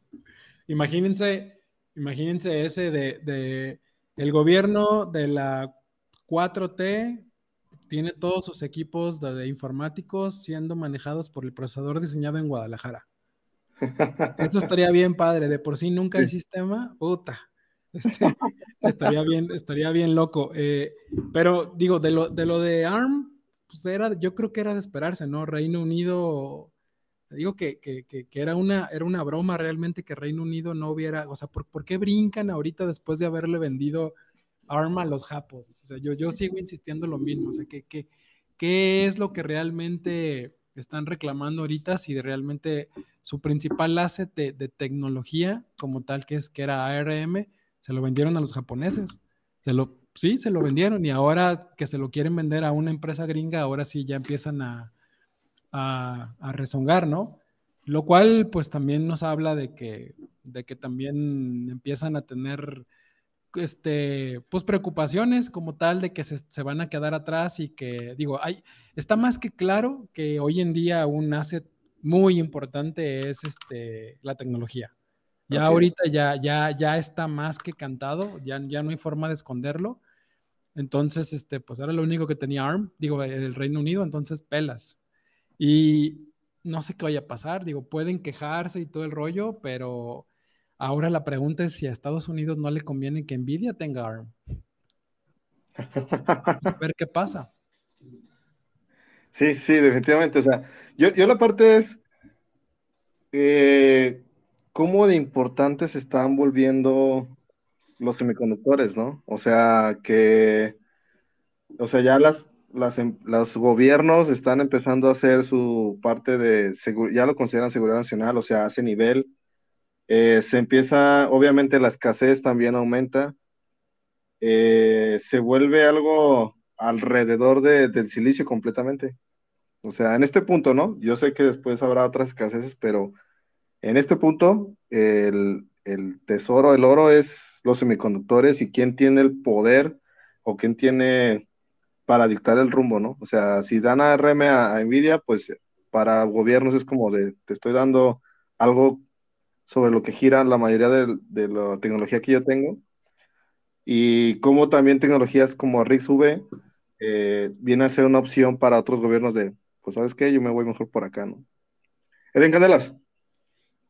D: Imagínense, imagínense ese de, de, el gobierno de la 4T tiene todos sus equipos de, informáticos siendo manejados por el procesador diseñado en Guadalajara. Eso estaría bien padre, de por sí nunca hay sistema, puta. Este, estaría bien, estaría bien loco. Eh, pero digo, de lo, de lo de ARM, pues era, yo creo que era de esperarse, ¿no? Reino Unido digo que, que, que, que, era, una, era una broma realmente que Reino Unido no hubiera, o sea, ¿por, ¿por, qué brincan ahorita después de haberle vendido arma a los japos? O sea, yo, yo sigo insistiendo lo mismo, o sea, que, qué es lo que realmente están reclamando ahorita, si realmente su principal asset de, tecnología como tal, que es que era ARM, se lo vendieron a los japoneses. Se lo, sí, se lo vendieron y ahora que se lo quieren vender a una empresa gringa, ahora sí ya empiezan a, a, a rezongar, ¿no? Lo cual pues también nos habla de que, de que también empiezan a tener este, pues preocupaciones como tal de que se, van a quedar atrás y que, digo, hay, está más que claro que hoy en día un asset muy importante es este, la tecnología. Ya ahorita ya, ya, ya está más que cantado, ya, ya no hay forma de esconderlo. Entonces, este, pues ahora lo único que tenía ARM, digo, el Reino Unido, entonces pelas. Y no sé qué vaya a pasar, digo, pueden quejarse y todo el rollo, pero Ahora la pregunta es si a Estados Unidos no le conviene que Nvidia tenga ARM. a ver qué pasa.
B: Sí, sí, definitivamente. O sea, yo, la parte es eh, cómo de importantes están volviendo los semiconductores, ¿no? O sea, que, o sea, ya las, em, los gobiernos están empezando a hacer su parte de, ya lo consideran seguridad nacional, o sea, ese nivel eh, se empieza, obviamente la escasez también aumenta, eh, se vuelve algo alrededor del silicio completamente. O sea, en este punto, ¿no? Yo sé que después habrá otras escaseces, pero en este punto, el, tesoro, el oro es los semiconductores y quién tiene el poder o quién tiene para dictar el rumbo, ¿no? O sea, si dan ARM a, a Nvidia, pues para gobiernos es como de, te estoy dando algo sobre lo que gira la mayoría de, la tecnología que yo tengo y cómo también tecnologías como RIXV eh, viene a ser una opción para otros gobiernos de, pues sabes qué, yo me voy mejor por acá, ¿no? Eden Candelas.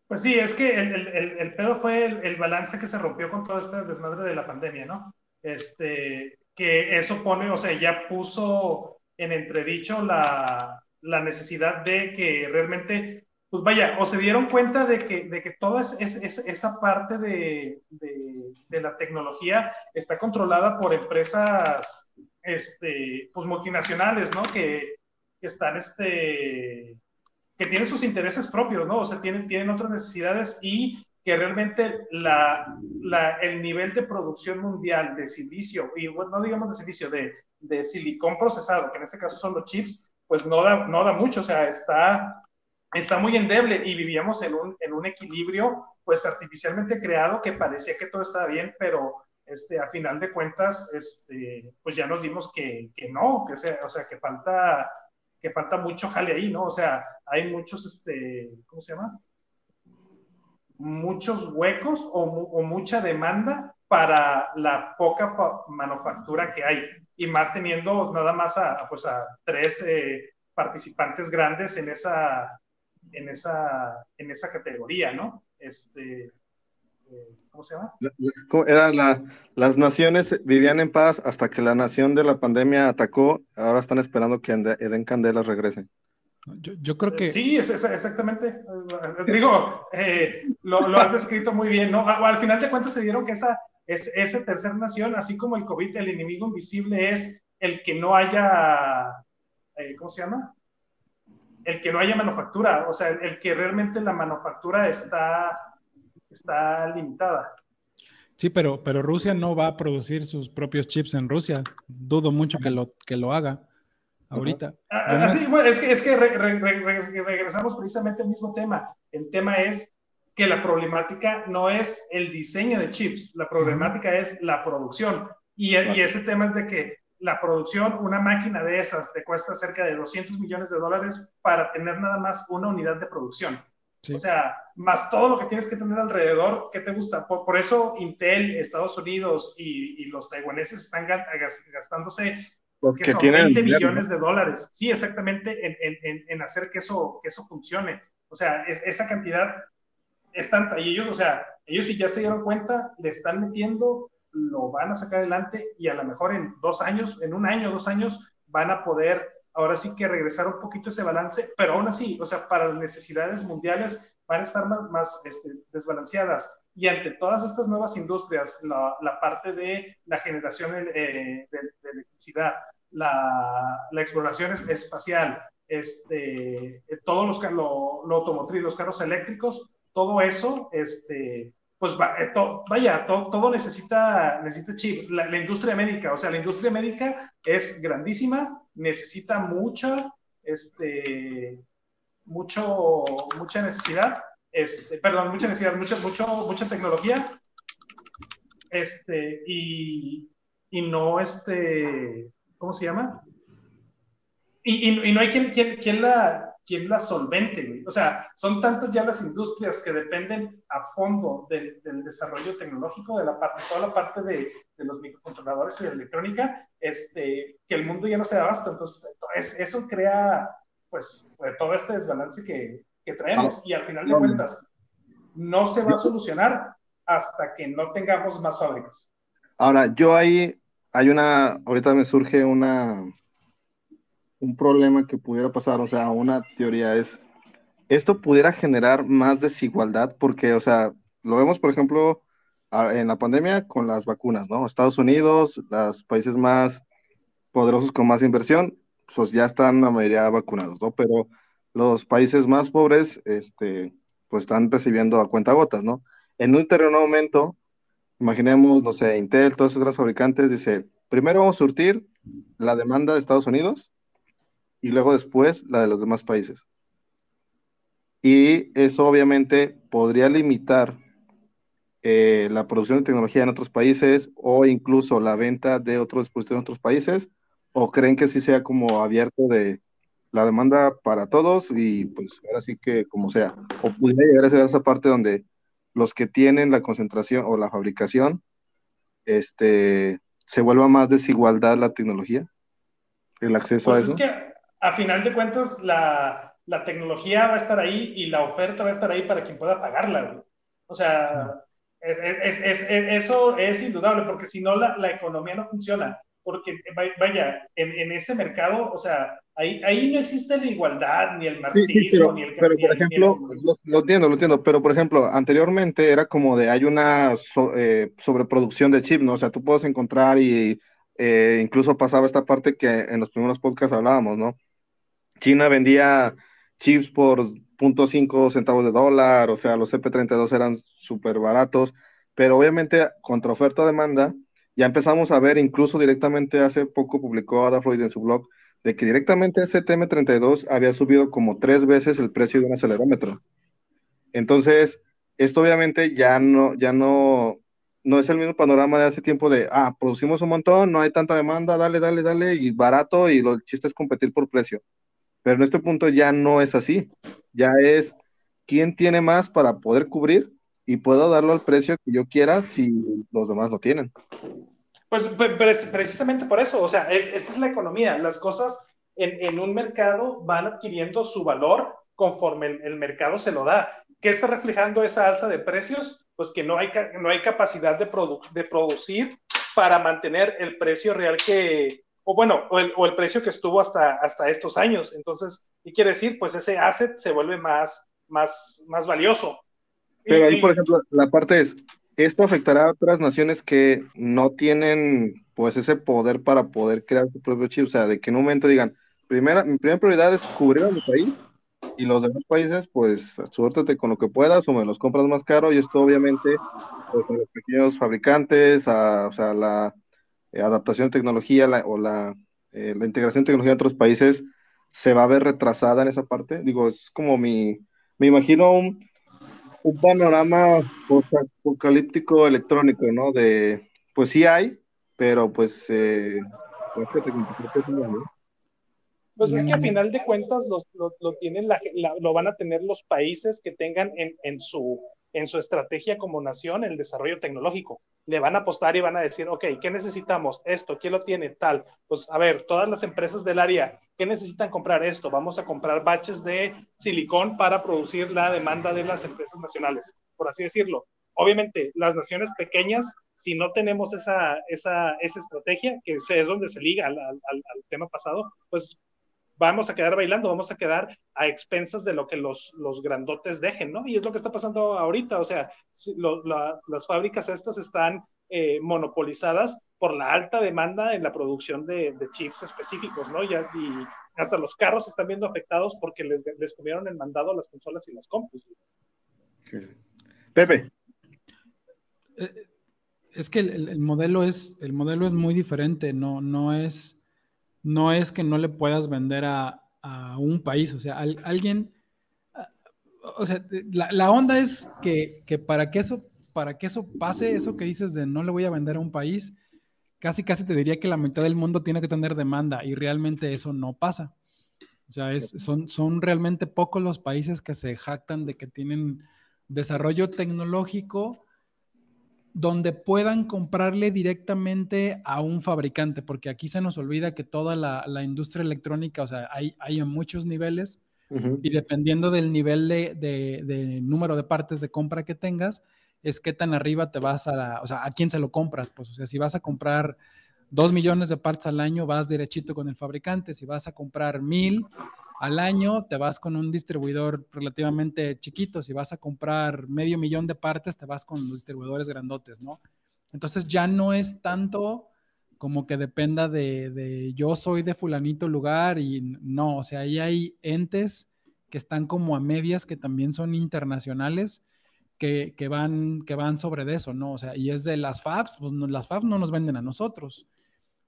C: Pues sí, es que el, el, el pedo fue el, balance que se rompió con todo este desmadre de la pandemia, ¿no? Este, que eso pone, o sea, ya puso en entredicho la, la necesidad de que realmente pues vaya, o se dieron cuenta de que, de que toda es, esa parte de, de, la tecnología está controlada por empresas este, pues multinacionales, ¿no? Que, que, están, este, que tienen sus intereses propios, ¿no? O sea, tienen, tienen otras necesidades y que realmente la, la, el nivel de producción mundial de silicio, y bueno, no digamos de silicio, de, de silicón procesado, que en este caso son los chips, pues no da, no da mucho, o sea, está está muy endeble y vivíamos en un, en un equilibrio pues artificialmente creado que parecía que todo estaba bien, pero este, a final de cuentas, este, pues ya nos dimos que, que no, que sea, o sea, que falta, que falta mucho jale ahí, ¿no? O sea, hay muchos, este, ¿cómo se llama? Muchos huecos o, o mucha demanda para la poca manufactura que hay, y más teniendo nada más a, pues a tres eh, participantes grandes en esa, en esa, en esa categoría, ¿no? Este, eh, ¿Cómo se llama?
B: Era la, las naciones vivían en paz hasta que la nación de la pandemia atacó, ahora están esperando que Eden Candela regrese.
D: Yo, yo, creo que...
C: Sí, es, exactamente. Digo, eh, lo, lo, has descrito muy bien, ¿no? Al final de cuentas se dieron que esa, es, esa tercera nación, así como el COVID, el enemigo invisible es el que no haya, eh, ¿cómo se llama? El que no haya manufactura, o sea, el, que realmente la manufactura está, está limitada.
D: Sí, pero, pero Rusia no va a producir sus propios chips en Rusia. Dudo mucho que lo, que lo haga ahorita.
C: Ah, ah, sí, bueno, es que, es que regresamos precisamente al mismo tema. El tema es que la problemática no es el diseño de chips, la problemática es la producción. Y, y, ese tema es de que la producción, una máquina de esas te cuesta cerca de 200 millones de dólares para tener nada más una unidad de producción. O sea, más todo lo que tienes que tener alrededor, ¿qué te gusta? Por, eso Intel, Estados Unidos y, los taiwaneses están gastándose
B: los que, tienen
C: 20 millones de dólares. Sí, exactamente, en, hacer que eso, que eso funcione. O sea, esa cantidad es tanta. Y ellos, o sea, ellos si ya se dieron cuenta, le están metiendo lo van a sacar adelante y a lo mejor en dos años, en un año, dos años, van a poder ahora sí que regresar un poquito ese balance, pero aún así, o sea, para las necesidades mundiales van a estar más, más este, desbalanceadas. Y ante todas estas nuevas industrias, la, la parte de la generación eh, de, electricidad, la, la exploración espacial, este, todos los lo, lo automotriz, los carros eléctricos, todo eso, este, pues eh, vaya, todo necesita, necesita chips. La, industria médica, o sea, la industria médica es grandísima, necesita mucha, este, mucho, mucha necesidad, este, perdón, mucha necesidad, mucha, mucho, mucha tecnología, este, y, y no, este, ¿cómo se llama? Y, y, no hay quien, quien, quien la, quién la solvente, O sea, son tantas ya las industrias que dependen a fondo del, desarrollo tecnológico, de la parte, toda la parte de, los microcontroladores y de electrónica, este, que el mundo ya no se da basta. Entonces, eso crea, pues, pues, todo este desbalance que, que traemos. Ah, y al final de cuentas, no se va a solucionar hasta que no tengamos más fábricas.
B: Ahora, yo ahí, hay una, ahorita me surge una, un problema que pudiera pasar, o sea, una teoría es, esto pudiera generar más desigualdad porque, o sea, lo vemos, por ejemplo, en la pandemia con las vacunas, ¿no? Estados Unidos, los países más poderosos con más inversión, pues ya están la mayoría vacunados, ¿no? Pero los países más pobres, este, pues están recibiendo a cuenta gotas, ¿no? En un terreno momento, imaginemos, no sé, Intel, todos esos grandes fabricantes, dice, primero vamos a surtir la demanda de Estados Unidos y luego después la de los demás países. Y eso obviamente podría limitar eh, la producción de tecnología en otros países o incluso la venta de otros dispositivos en otros países, o creen que sí sea como abierto de la demanda para todos y pues ahora sí que como sea, o pudiera llegar a ser esa parte donde los que tienen la concentración o la fabricación, este, se vuelva más desigualdad la tecnología, el acceso a pues eso
C: a final de cuentas, la, la, tecnología va a estar ahí y la oferta va a estar ahí para quien pueda pagarla, O sea, es, es, eso es indudable, porque si no, la, la, economía no funciona. Porque, vaya, en, en, ese mercado, o sea, ahí, ahí no existe la igualdad, ni el marxismo,
B: pero,
C: ni el
B: Pero, por ejemplo, lo, entiendo, lo entiendo, pero, por ejemplo, anteriormente era como de hay una eh, sobreproducción de chip, ¿no? O sea, tú puedes encontrar y eh, incluso pasaba esta parte que en los primeros podcasts hablábamos, ¿no? China vendía chips por 0.5 centavos de dólar, o sea, los CP32 eran súper baratos, pero obviamente contra oferta-demanda, ya empezamos a ver, incluso directamente hace poco publicó Adafruit en su blog, de que directamente ese TM32 había subido como tres veces el precio de un acelerómetro. Entonces, esto obviamente ya no, ya no, no es el mismo panorama de hace tiempo de, ah, producimos un montón, no hay tanta demanda, dale, dale, dale, y barato, y lo, chiste es competir por precio. Pero en este punto ya no es así. Ya es quién tiene más para poder cubrir y puedo darlo al precio que yo quiera si los demás no tienen.
C: Pues precisamente por eso, o sea, esa es la economía. Las cosas en, un mercado van adquiriendo su valor conforme el, mercado se lo da. ¿Qué está reflejando esa alza de precios? Pues que no hay, no hay capacidad de, de producir para mantener el precio real que, o bueno, o el, precio que estuvo hasta, hasta estos años. Entonces, ¿qué quiere decir? Pues ese asset se vuelve más, más, más valioso.
B: Pero ahí, por ejemplo, la parte es, ¿esto afectará a otras naciones que no tienen pues ese poder para poder crear su propio chip? O sea, de que en un momento digan, primera, mi primera prioridad es cubrir a mi país y los demás países, pues suéltate con lo que puedas o me los compras más caro y esto obviamente, pues los pequeños fabricantes, o sea, la, adaptación de tecnología o la, eh, la, integración de tecnología en otros países se va a ver retrasada en esa parte. Digo, es como mi, me imagino un, un panorama post-apocalíptico electrónico, ¿no? De, pues sí hay, pero pues, eh, pues que te
C: Pues es que a final de cuentas lo, lo, tienen la, lo van a tener los países que tengan en, en, su, en su estrategia como nación el desarrollo tecnológico le van a apostar y van a decir, ok, ¿qué necesitamos? Esto, ¿quién lo tiene? Tal. Pues a ver, todas las empresas del área, ¿qué necesitan comprar esto? Vamos a comprar baches de silicón para producir la demanda de las empresas nacionales, por así decirlo. Obviamente, las naciones pequeñas, si no tenemos esa, esa, esa estrategia, que es donde se liga al, al, al tema pasado, pues vamos a quedar bailando, vamos a quedar a expensas de lo que los, los grandotes dejen, ¿no? Y es lo que está pasando ahorita, o sea, las fábricas estas están eh, monopolizadas por la alta demanda en la producción de, chips específicos, ¿no? Ya, y hasta los carros se están viendo afectados porque les, les comieron el mandado a las consolas y las compus.
B: Pepe.
D: Eh, es que el, modelo es, el modelo es muy diferente, no, no, es, no es que no le puedas vender a, un país, o sea, alguien, o sea, la, onda es que, para, que eso, para que eso pase, eso que dices de no le voy a vender a un país, casi casi te diría que la mitad del mundo tiene que tener demanda y realmente eso no pasa. O sea, es, son, son realmente pocos los países que se jactan de que tienen desarrollo tecnológico donde puedan comprarle directamente a un fabricante, porque aquí se nos olvida que toda la, industria electrónica, o sea, hay, hay en muchos niveles y dependiendo del nivel de, número de partes de compra que tengas, es qué tan arriba te vas a, o sea, a quién se lo compras, pues, o sea, si vas a comprar dos millones de partes al año, vas derechito con el fabricante, si vas a comprar mil, al año te vas con un distribuidor relativamente chiquito. Si vas a comprar medio millón de partes, te vas con los distribuidores grandotes, ¿no? Entonces ya no es tanto como que dependa de, yo soy de fulanito lugar y no, o sea, ahí hay entes que están como a medias que también son internacionales que, van, que van sobre eso, ¿no? O sea, y es de las fabs, pues las fabs no nos venden a nosotros,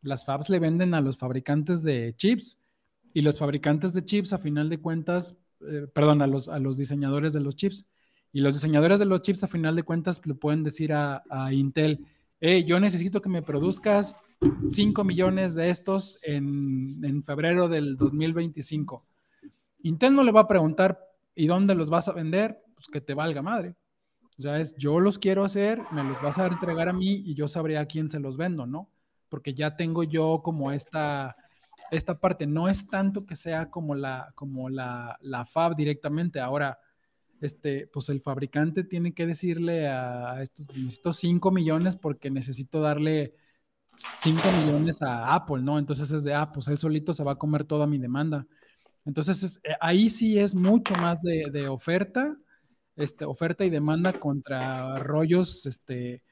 D: las fabs le venden a los fabricantes de chips y los fabricantes de chips, a final de cuentas, eh, perdón, a los, a los diseñadores de los chips. Y los diseñadores de los chips, a final de cuentas, le pueden decir a, Intel, hey, yo necesito que me produzcas 5 millones de estos en, en, febrero del 2025. Intel no le va a preguntar, ¿y dónde los vas a vender? Pues que te valga madre. O sea, es, yo los quiero hacer, me los vas a entregar a mí y yo sabré a quién se los vendo, ¿no? Porque ya tengo yo como esta esta parte. No es tanto que sea como la, como la, la fab directamente. Ahora, este, pues el fabricante tiene que decirle a estos, necesito 5 millones porque necesito darle 5 millones a Apple, ¿no? Entonces es de, ah, pues él solito se va a comer toda mi demanda. Entonces eh, ahí sí es mucho más de, de, oferta, este, oferta y demanda contra rollos, este,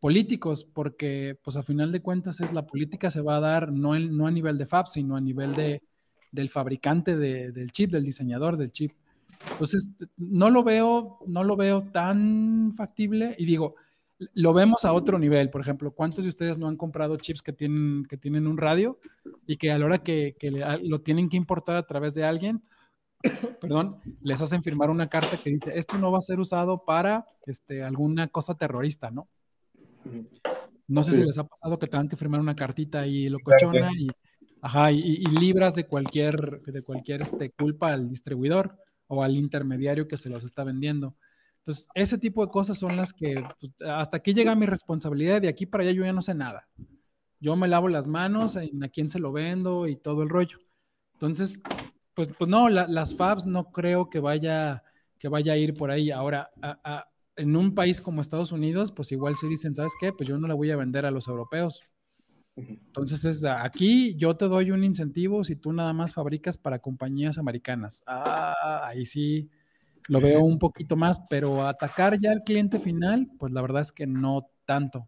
D: políticos, porque pues a final de cuentas es la política se va a dar no, no a nivel de fab, sino a nivel de, del fabricante del chip, del diseñador del chip. Entonces, no lo veo, no lo veo tan factible y digo, lo vemos a otro nivel, por ejemplo, ¿cuántos de ustedes no han comprado chips que tienen, que tienen un radio y que a la hora que, que lo tienen que importar a través de alguien, (coughs) perdón, les hacen firmar una carta que dice, esto no va a ser usado para este, alguna cosa terrorista, ¿no? No sé si les ha pasado que tengan que firmar una cartita y lo cochona y, ajá, y, libras de cualquier, de cualquier este, culpa al distribuidor o al intermediario que se los está vendiendo. Entonces, ese tipo de cosas son las que pues, hasta aquí llega mi responsabilidad. De aquí para allá yo ya no sé nada. Yo me lavo las manos en a quién se lo vendo y todo el rollo. Entonces, pues, pues no, las fabs no creo que vaya, que vaya a ir por ahí. Ahora, a, en un país como Estados Unidos, pues igual si dicen, ¿sabes qué? Pues yo no le voy a vender a los europeos. Entonces, es, aquí yo te doy un incentivo si tú nada más fabricas para compañías americanas. Ah, ahí sí lo veo un poquito más, pero atacar ya al cliente final, pues la verdad es que no tanto.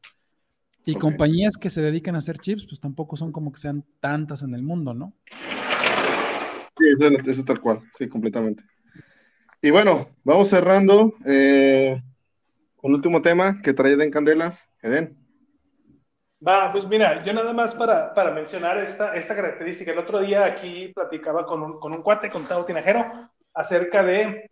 D: Y compañías que se dedican a hacer chips, pues tampoco son como que sean tantas en el mundo, ¿no?
B: Sí, eso, eso tal cual, sí, completamente. Y bueno, vamos cerrando. Eh, un último tema que trae en Candelas, Eden.
C: Va, pues mira, yo nada más para, para mencionar esta, esta característica. El otro día aquí platicaba con un, con un cuate, con Tao Tinajero, acerca de,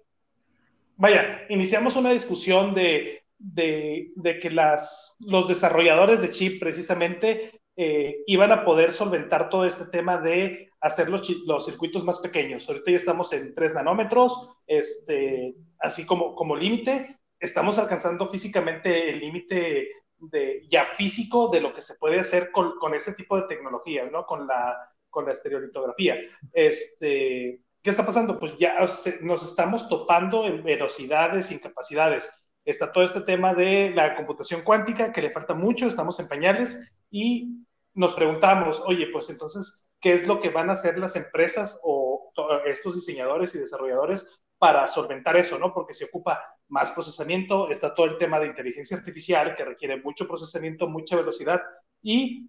C: vaya, iniciamos una discusión de, de, de que las, los desarrolladores de chip precisamente eh, iban a poder solventar todo este tema de hacer los, los, circuitos más pequeños. Ahorita ya estamos en 3 nanómetros, este, así como, como límite, estamos alcanzando físicamente el límite de, ya físico de lo que se puede hacer con, con ese tipo de tecnologías, ¿no? Con la, con la estereolitografía. Este, ¿Qué está pasando? Pues ya nos estamos topando en velocidades, incapacidades. Está todo este tema de la computación cuántica, que le falta mucho, estamos en pañales, y nos preguntamos, oye, pues entonces, ¿qué es lo que van a hacer las empresas o estos diseñadores y desarrolladores para solventar eso, ¿no? Porque se ocupa más procesamiento, está todo el tema de inteligencia artificial que requiere mucho procesamiento, mucha velocidad y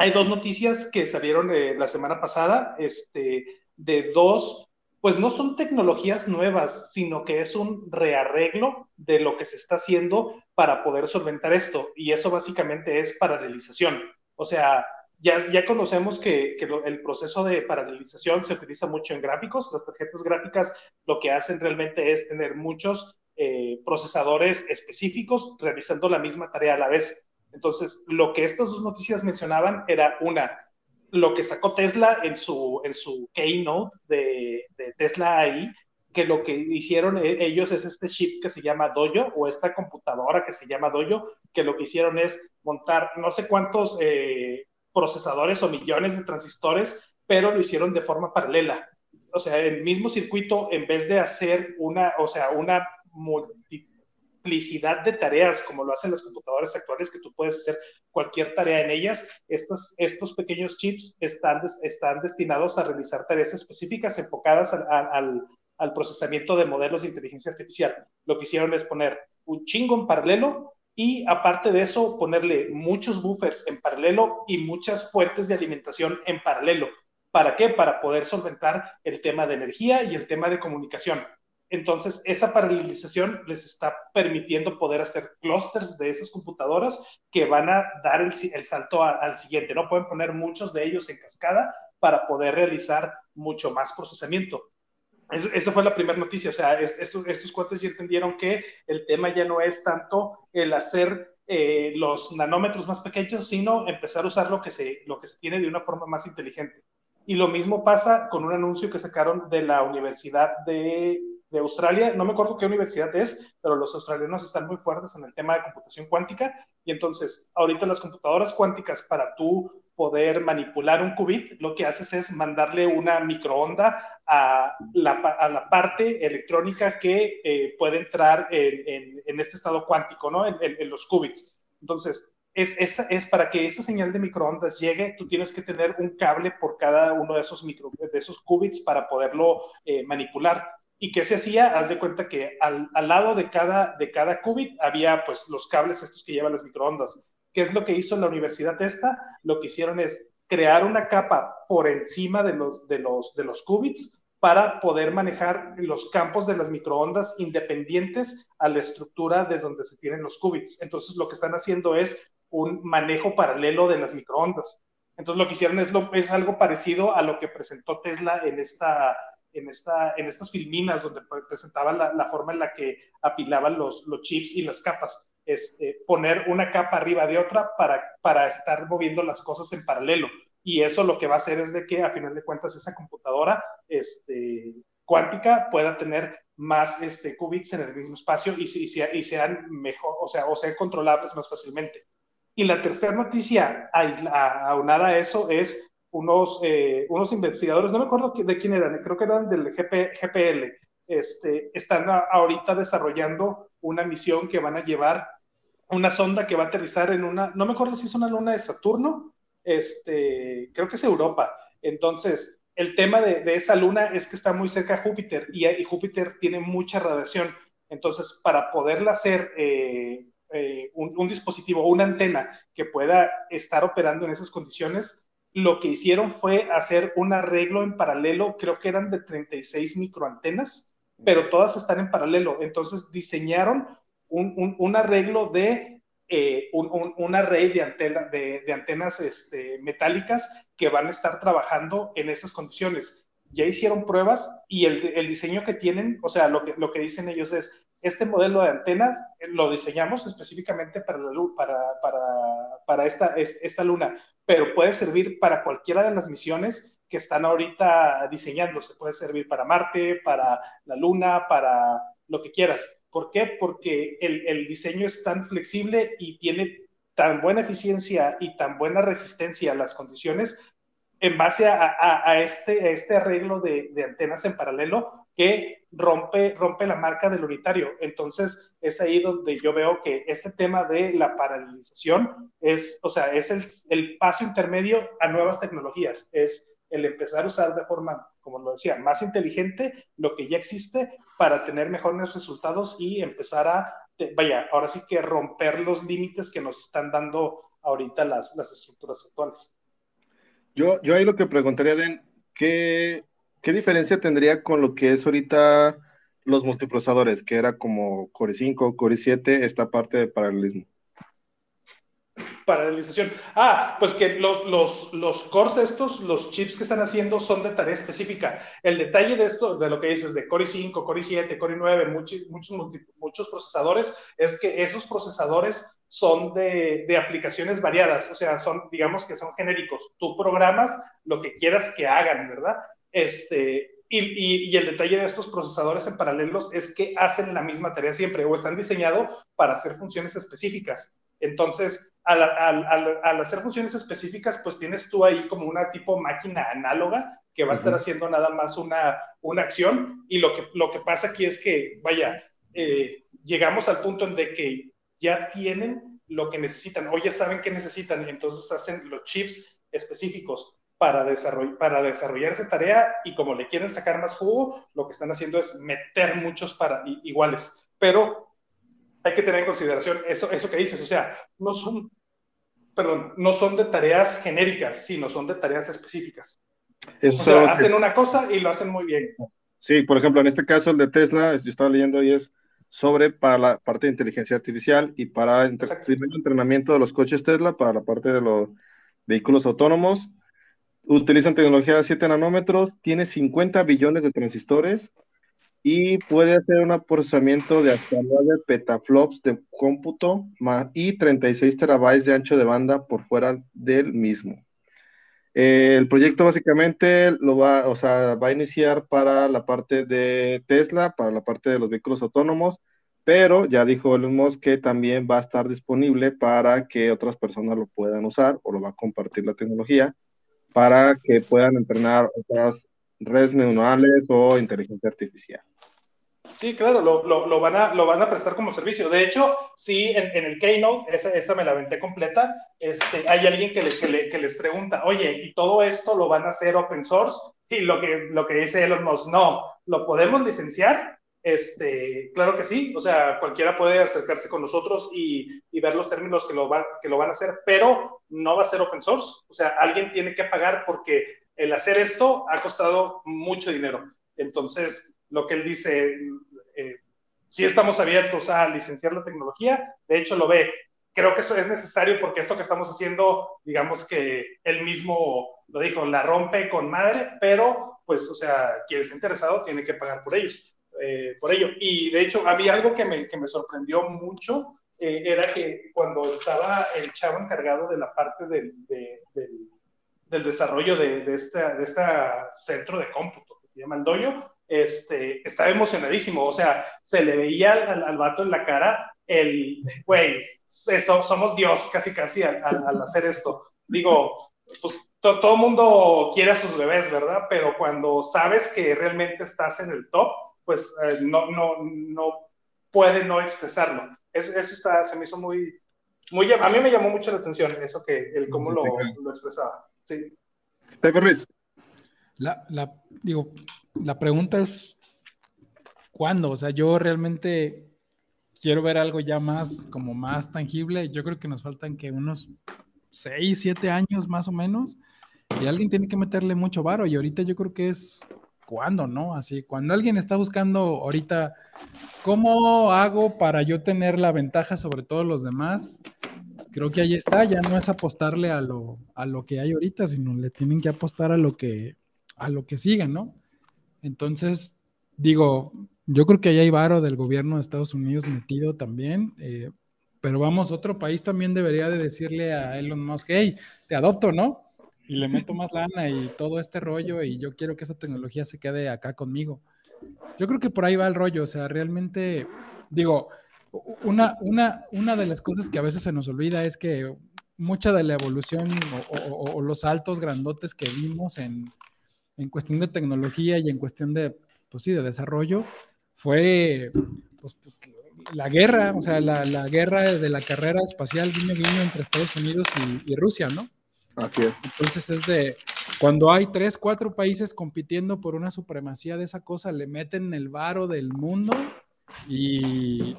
C: hay dos noticias que salieron eh, la semana pasada, este, de dos, pues no son tecnologías nuevas, sino que es un rearreglo de lo que se está haciendo para poder solventar esto. Y eso básicamente es paralelización. O sea, ya, ya conocemos que, que el proceso de paralelización se utiliza mucho en gráficos. Las tarjetas gráficas lo que hacen realmente es tener muchos eh, procesadores específicos realizando la misma tarea a la vez. Entonces, lo que estas dos noticias mencionaban era una, lo que sacó Tesla en su, en su keynote de, de Tesla AI, que lo que hicieron e, ellos es este chip que se llama Dojo o esta computadora que se llama Dojo, que lo que hicieron es montar no sé cuántos eh, procesadores o millones de transistores, pero lo hicieron de forma paralela. O sea, el mismo circuito, en vez de hacer una, o sea, una multiplicidad de tareas, como lo hacen las computadoras actuales, que tú puedes hacer cualquier tarea en ellas. Estos, estos pequeños chips están, están destinados a realizar tareas específicas enfocadas al, al, procesamiento de modelos de inteligencia artificial. Lo que hicieron es poner un chingo en paralelo y aparte de eso, ponerle muchos buffers en paralelo y muchas fuentes de alimentación en paralelo. ¿Para qué? Para poder solventar el tema de energía y el tema de comunicación. Entonces, esa paralelización les está permitiendo poder hacer clusters de esas computadoras que van a dar el, salto al siguiente. No pueden poner muchos de ellos en cascada para poder realizar mucho más procesamiento. esa fue la primera noticia. O sea, estos, estos cuates ya entendieron que el tema ya no es tanto el hacer eh, los nanómetros más pequeños, sino empezar a usar lo que, se, lo que se tiene de una forma más inteligente. Y lo mismo pasa con un anuncio que sacaron de la Universidad de de Australia, no me acuerdo qué universidad es, pero los australianos están muy fuertes en el tema de computación cuántica y entonces ahorita las computadoras cuánticas para tú poder manipular un qubit, lo que haces es mandarle una microonda a la, a la parte electrónica que eh, puede entrar en, en, este estado cuántico, ¿no? En, en los qubits. Entonces, es, es, es, para que esa señal de microondas llegue, tú tienes que tener un cable por cada uno de esos, micro, de esos qubits para poderlo eh, manipular. ¿Y qué se hacía? Haz de cuenta que al, al, lado de cada, de cada qubit había pues los cables estos que llevan las microondas. ¿Qué es lo que hizo la universidad esta? Lo que hicieron es crear una capa por encima de los, de los, de los qubits para poder manejar los campos de las microondas independientes a la estructura de donde se tienen los qubits. Entonces lo que están haciendo es un manejo paralelo de las microondas. Entonces lo que hicieron es, lo, es algo parecido a lo que presentó Tesla en esta, en, esta, en estas filminas donde presentaban la, forma en la que apilaban los, los chips y las capas. Es eh, poner una capa arriba de otra para, para estar moviendo las cosas en paralelo. Y eso lo que va a hacer es de que, a final de cuentas, esa computadora este, cuántica pueda tener más este, qubits en el mismo espacio y, y, y sean mejor, o sea, o sean controlables más fácilmente. Y la tercera noticia aunada a eso es unos, eh, unos investigadores, no me acuerdo de quién eran, creo que eran del GPL, este, están ahorita desarrollando una misión que van a llevar una sonda que va a aterrizar en una, no me acuerdo si es una luna de Saturno, este, creo que es Europa. Entonces, el tema de, de esa luna es que está muy cerca de Júpiter y, y, Júpiter tiene mucha radiación. Entonces, para poderla hacer eh, eh, un, un dispositivo, una antena que pueda estar operando en esas condiciones, lo que hicieron fue hacer un arreglo en paralelo, creo que eran de 36 microantenas, pero todas están en paralelo. Entonces diseñaron un, arreglo de eh, un, una red de, de, antenas este, metálicas que van a estar trabajando en esas condiciones. Ya hicieron pruebas y el, diseño que tienen, o sea, lo que, lo que dicen ellos es, este modelo de antenas eh, lo diseñamos específicamente para, la, para, para, para esta, esta luna, pero puede servir para cualquiera de las misiones que están ahorita diseñándose. Puede servir para Marte, para la Luna, para lo que quieras. ¿Por qué? Porque el, el diseño es tan flexible y tiene tan buena eficiencia y tan buena resistencia a las condiciones en base a, este, este arreglo de, antenas en paralelo que rompe, la marca del unitario. Entonces, es ahí donde yo veo que este tema de la paralelización es, o sea, es el, el paso intermedio a nuevas tecnologías. Es el empezar a usar de forma, como lo decía, más inteligente lo que ya existe para tener mejores resultados y empezar a, vaya, ahora sí que romper los límites que nos están dando ahorita las, las estructuras actuales.
B: Yo, yo ahí lo que preguntaría, Den, ¿qué, ¿qué diferencia tendría con lo que es ahorita los multiprocesadores, que era como Core 5, Core 7, esta parte de paralelismo?
C: Paralelización. Ah, pues que los, los, los cores estos, los chips que están haciendo son de tarea específica. El detalle de esto, de lo que dices, de Core 5, Core 7, Core 9, muchos, muchos, muchos procesadores, es que esos procesadores son de, de, aplicaciones variadas, o sea, son, digamos que son genéricos. Tú programas lo que quieras que hagan, ¿verdad? Este, y, y, y, el detalle de estos procesadores en paralelos es que hacen la misma tarea siempre o están diseñados para hacer funciones específicas. Entonces, al, al, al, hacer funciones específicas, pues tienes tú ahí como una tipo máquina análoga que va a estar haciendo nada más una, una acción. Y lo que, lo que pasa aquí es que, vaya, eh, llegamos al punto en de que ya tienen lo que necesitan o ya saben qué necesitan y entonces hacen los chips específicos para, desarroll para desarrollar esa tarea y como le quieren sacar más jugo, lo que están haciendo es meter muchos para iguales. Pero hay que tener en consideración eso, eso que dices, o sea, no son, perdón, no son de tareas genéricas, sino son de tareas específicas. Eso o sea, hacen una cosa y lo hacen muy bien.
B: Sí, por ejemplo, en este caso el de Tesla, yo estaba leyendo y es sobre para la parte de inteligencia artificial y para el entrenamiento de los coches Tesla, para la parte de los vehículos autónomos. Utilizan tecnología de 7 nanómetros, tiene 50 billones de transistores y puede hacer un procesamiento de hasta 9 petaflops de cómputo y 36 terabytes de ancho de banda por fuera del mismo. Eh, el proyecto básicamente lo va, o sea, va a iniciar para la parte de Tesla, para la parte de los vehículos autónomos, pero ya dijo Elon Musk que también va a estar disponible para que otras personas lo puedan usar o lo va a compartir la tecnología para que puedan entrenar otras redes neuronales o inteligencia artificial.
C: Sí, claro, lo, lo, van a, lo van a prestar como servicio. De hecho, sí, en, en el Keynote, esa, esa, me la aventé completa, este, hay alguien que, le, que, le, que, les pregunta, oye, ¿y todo esto lo van a hacer open source? Y lo que, lo que dice Elon Musk, no, ¿lo podemos licenciar? Este, claro que sí, o sea, cualquiera puede acercarse con nosotros y, y ver los términos que lo, va, que lo van a hacer, pero no va a ser open source. O sea, alguien tiene que pagar porque el hacer esto ha costado mucho dinero. Entonces, lo que él dice, eh, sí estamos abiertos a licenciar la tecnología, de hecho lo ve. Creo que eso es necesario porque esto que estamos haciendo, digamos que él mismo lo dijo, la rompe con madre, pero pues, o sea, quien esté interesado tiene que pagar por ellos, eh, por ello. Y de hecho, había algo que me, que me sorprendió mucho, eh, era que cuando estaba el chavo encargado de la parte del, de, del, del desarrollo de, de, esta, de este centro de cómputo que se llama el Doyo, este, estaba emocionadísimo, o sea, se le veía al, al vato en la cara el, güey, eso, somos Dios casi casi al, al hacer esto. Digo, pues to, todo el mundo quiere a sus bebés, ¿verdad? Pero cuando sabes que realmente estás en el top, pues eh, no, no, no puede no expresarlo. Eso, eso está, se me hizo muy, muy, a mí me llamó mucho la atención eso que, el cómo lo, lo expresaba. Sí.
B: Pepe Ruiz.
D: La, la, digo, la pregunta es, ¿cuándo? O sea, yo realmente quiero ver algo ya más, como más tangible. Yo creo que nos faltan que unos 6, 7 años más o menos. Y alguien tiene que meterle mucho varo. Y ahorita yo creo que es cuándo, ¿no? Así, cuando alguien está buscando ahorita, ¿cómo hago para yo tener la ventaja sobre todos los demás? Creo que ahí está, ya no es apostarle a lo, a lo que hay ahorita, sino le tienen que apostar a lo que, a lo que sigan, ¿no? Entonces, digo, yo creo que ahí hay varo del gobierno de Estados Unidos metido también, eh, pero vamos, otro país también debería de decirle a Elon Musk, hey, te adopto, ¿no? Y le meto más lana y todo este rollo y yo quiero que esa tecnología se quede acá conmigo. Yo creo que por ahí va el rollo, o sea, realmente, digo, una, una, una de las cosas que a veces se nos olvida es que mucha de la evolución o, o, los saltos grandotes que vimos en, en cuestión de tecnología y en cuestión de, pues sí, de desarrollo, fue pues, pues, la guerra, o sea, la, la, guerra de la carrera espacial guiño guiño entre Estados Unidos y, y, Rusia, ¿no?
B: Así es.
D: Entonces es de, cuando hay tres, cuatro países compitiendo por una supremacía de esa cosa, le meten el varo del mundo y,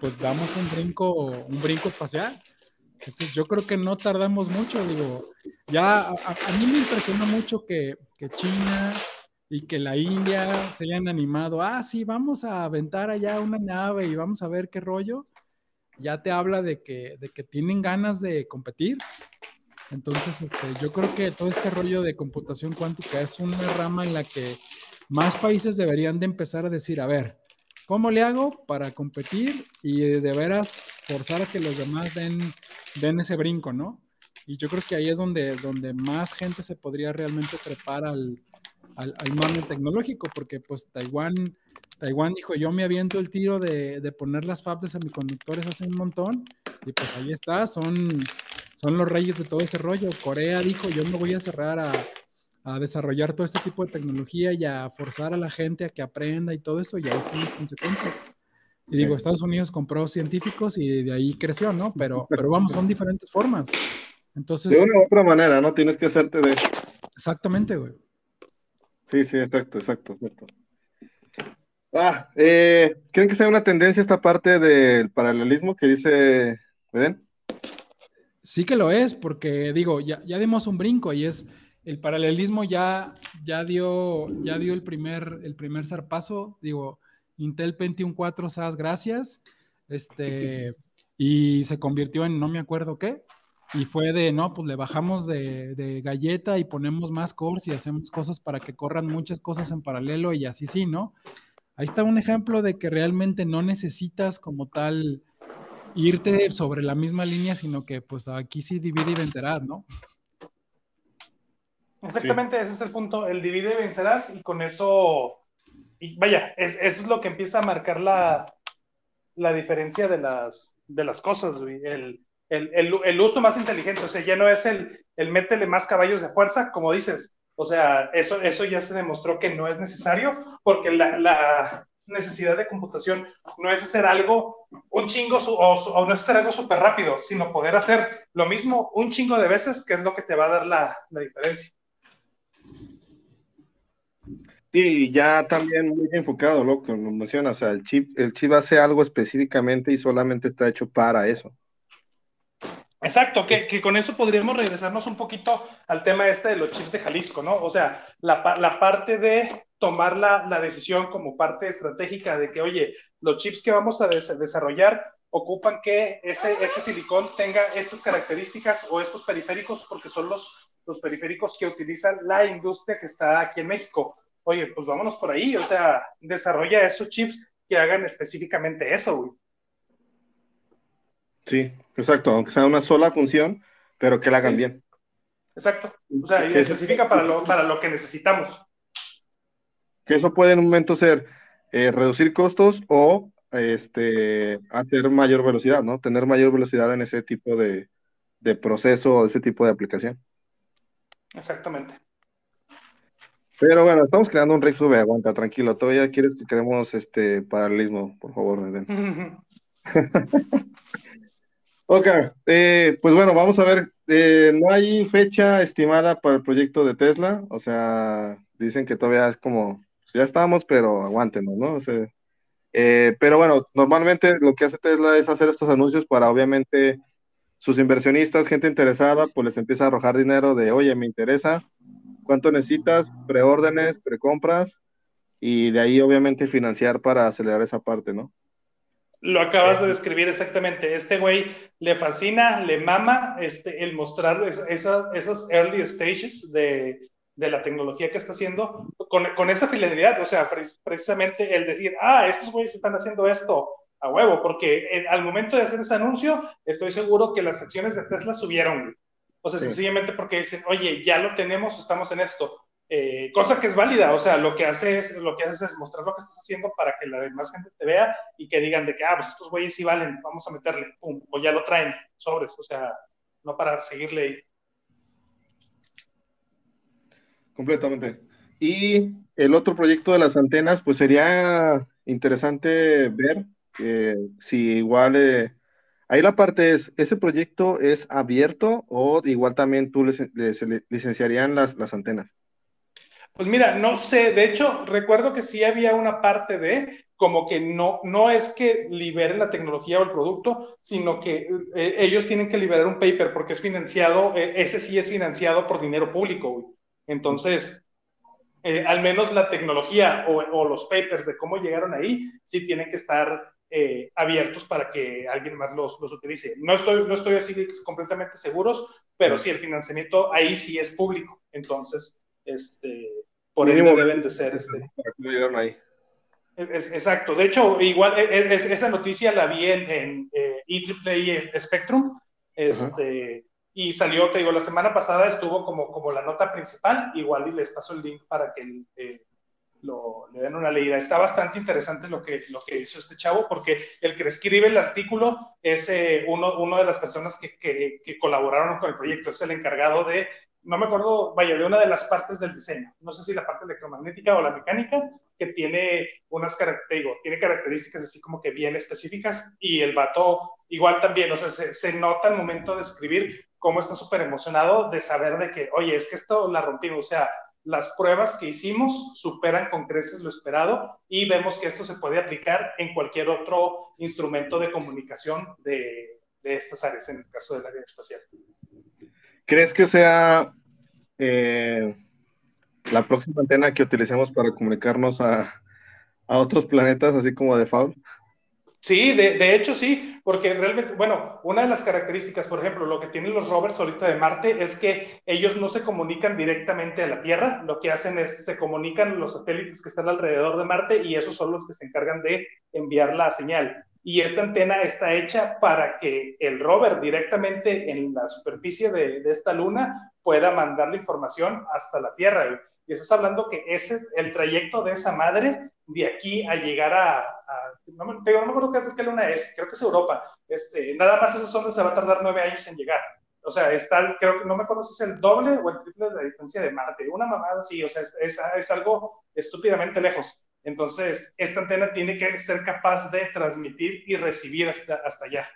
D: pues damos un brinco, un brinco espacial. Entonces, yo creo que no tardamos mucho, digo, ya a, mí me impresionó mucho que, que, China y que la India se hayan animado, ah, sí, vamos a aventar allá una nave y vamos a ver qué rollo, ya te habla de que, de que tienen ganas de competir. Entonces, este, yo creo que todo este rollo de computación cuántica es una rama en la que más países deberían de empezar a decir, a ver, ¿cómo le hago para competir y de veras forzar a que los demás den, den ese brinco, ¿no? Y yo creo que ahí es donde, donde más gente se podría realmente trepar al, al, al tecnológico, porque pues Taiwán, Taiwán dijo, yo me aviento el tiro de, de poner las fabs de semiconductores hace un montón, y pues ahí está, son son los reyes de todo ese rollo. Corea dijo, yo me voy a cerrar a, desarrollar todo este tipo de tecnología y a forzar a la gente a que aprenda y todo eso, y ahí están las consecuencias. Y digo, Estados Unidos compró científicos y de ahí creció, ¿no? Pero, pero vamos, son diferentes formas. Entonces...
B: De una u otra manera, ¿no? Tienes que hacerte de...
D: Exactamente, güey.
B: Sí, sí, exacto, exacto, exacto. Ah, eh, ¿creen que sea una tendencia esta parte del paralelismo que dice ¿ven?
D: Sí que lo es, porque digo, ya, ya dimos un brinco y es el paralelismo ya, ya dio, ya dio el primer, el primer zarpazo. Digo, Intel Pentium 4 SAS, gracias. Este, y se convirtió en no me acuerdo qué. Y fue de, no, pues le bajamos de, galleta y ponemos más cores y hacemos cosas para que corran muchas cosas en paralelo y así sí, ¿no? Ahí está un ejemplo de que realmente no necesitas como tal irte sobre la misma línea, sino que pues aquí sí divide y vencerás, ¿no?
C: Exactamente, ese es el punto, el divide y vencerás y con eso, vaya, es, eso es lo que empieza a marcar la, la diferencia de las, de las cosas, el, el, el, uso más inteligente, o sea, ya no es el, el métele más caballos de fuerza, como dices, o sea, eso, eso ya se demostró que no es necesario porque la, la, necesidad de computación no es hacer algo un chingo o, no es hacer algo súper rápido, sino poder hacer lo mismo un chingo de veces, que es lo que te va a dar la, la diferencia.
B: Y ya también muy enfocado lo que nos menciona, o sea, el chip, el chip hace algo específicamente y solamente está hecho para eso.
C: Exacto, que, que, con eso podríamos regresarnos un poquito al tema este de los chips de Jalisco, ¿no? O sea, la, la parte de tomar la, la, decisión como parte estratégica de que, oye, los chips que vamos a desarrollar ocupan que ese, ese silicón tenga estas características o estos periféricos porque son los, los periféricos que utilizan la industria que está aquí en México. Oye, pues vámonos por ahí, o sea, desarrolla esos chips que hagan específicamente eso, güey.
B: Sí, exacto, aunque sea una sola función, pero que la hagan bien.
C: Exacto, o sea, y especifica para lo, para lo que necesitamos
B: que eso puede en un momento ser eh, reducir costos o este, hacer mayor velocidad, ¿no? Tener mayor velocidad en ese tipo de, de proceso o ese tipo de aplicación.
C: Exactamente.
B: Pero bueno, estamos creando un Rick sube, aguanta, tranquilo. Todavía quieres que creemos este paralelismo, por favor, Eden. (laughs) ok, eh, pues bueno, vamos a ver. Eh, no hay fecha estimada para el proyecto de Tesla, o sea, dicen que todavía es como ya estamos, pero aguántenos, ¿no? Eh, pero bueno, normalmente lo que hace Tesla es hacer estos anuncios para obviamente sus inversionistas, gente interesada, pues les empieza a arrojar dinero de, oye, me interesa, ¿cuánto necesitas? Preórdenes, precompras, y de ahí obviamente financiar para acelerar esa parte, ¿no?
C: Lo acabas de describir exactamente. Este güey le fascina, le mama este, el mostrar esas, esas early stages de, de la tecnología que está haciendo con, con esa fidelidad, o sea, precisamente el decir, ah, estos güeyes están haciendo esto a huevo, porque al momento de hacer ese anuncio, estoy seguro que las acciones de Tesla subieron, o sea, sencillamente porque dicen, oye, ya lo tenemos, estamos en esto. Eh, cosa que es válida, o sea, lo que hace es, lo que haces es mostrar lo que estás haciendo para que la demás gente te vea y que digan de que, ah, pues estos güeyes sí valen, vamos a meterle, pum, o ya lo traen, sobres, o sea, no para seguirle
B: completamente. Y el otro proyecto de las antenas, pues sería interesante ver si igual eh, Ahí la parte es, ¿ese proyecto es abierto o igual también tú les, licenciarían las, las antenas?
C: Pues mira, no sé, de hecho, recuerdo que sí había una parte de como que no, no es que liberen la tecnología o el producto, sino que eh, ellos tienen que liberar un paper porque es financiado, eh, ese sí es financiado por dinero público. Entonces, eh, al menos la tecnología o, o, los papers de cómo llegaron ahí, sí tienen que estar abiertos para que alguien más los, los, utilice. No estoy, no estoy así completamente seguros, pero sí, el financiamiento ahí sí es público. Entonces, este, por ende deben de ser... Este,
B: llegaron ahí?
C: Es, exacto. De hecho, igual e, e, es, esa noticia la vi en, en eh, Spectrum. Este, y salió, te digo, la semana pasada estuvo como, como la nota principal. Igual y les paso el link para que eh, lo, le den una leída. Está bastante interesante lo que, lo que hizo este chavo, porque el que escribe el artículo es eh, uno, uno de las personas que, que, que, colaboraron con el proyecto, es el encargado de, no me acuerdo, vaya, de una de las partes del diseño, no sé si la parte electromagnética o la mecánica, que tiene unas tiene características así como que bien específicas, y el vato igual también, o sea, se, nota al momento de escribir cómo está súper emocionado de saber de que, oye, es que esto la rompimos, o sea, las pruebas que hicimos superan con creces lo esperado y vemos que esto se puede aplicar en cualquier otro instrumento de comunicación de, estas áreas, en el caso del área espacial.
B: ¿Crees que sea eh, la próxima antena que utilicemos para comunicarnos a, otros planetas, así como de FAUL?
C: Sí, de, de, hecho sí, porque realmente, bueno, una de las características, por ejemplo, lo que tienen los rovers ahorita de Marte es que ellos no se comunican directamente a la Tierra, lo que hacen es se comunican los satélites que están alrededor de Marte y esos son los que se encargan de enviar la señal. Y esta antena está hecha para que el rover directamente en la superficie de, esta luna pueda mandar la información hasta la Tierra. Y estás hablando que ese, el trayecto de esa madre de aquí a llegar a, me, no, me, acuerdo qué, luna es, creo que es Europa, este, nada más esa zona se va a tardar nueve años en llegar. O sea, está, creo que no me acuerdo es el doble o el triple de la distancia de Marte. Una mamada así, o sea, es, es, es algo estúpidamente lejos. Entonces, esta antena tiene que ser capaz de transmitir y recibir hasta, hasta allá.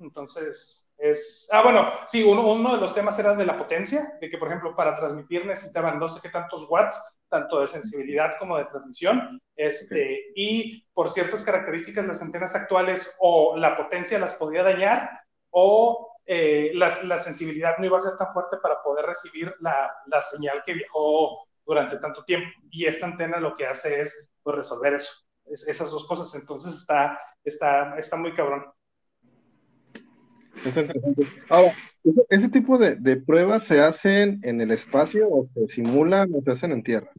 C: Entonces, es... Ah, bueno, sí, uno, uno de los temas era de la potencia, de que, por ejemplo, para transmitir necesitaban no sé qué tantos watts, tanto de sensibilidad como de transmisión, este, y por ciertas características las antenas actuales o la potencia las podía dañar o eh, la, la, sensibilidad no iba a ser tan fuerte para poder recibir la, la, señal que viajó durante tanto tiempo. Y esta antena lo que hace es pues, resolver eso, es, esas dos cosas. Entonces está, está, está muy cabrón.
B: Está interesante. Ahora, ¿ese, ese tipo de, de, pruebas se hacen en el espacio o se simulan o se hacen en tierra?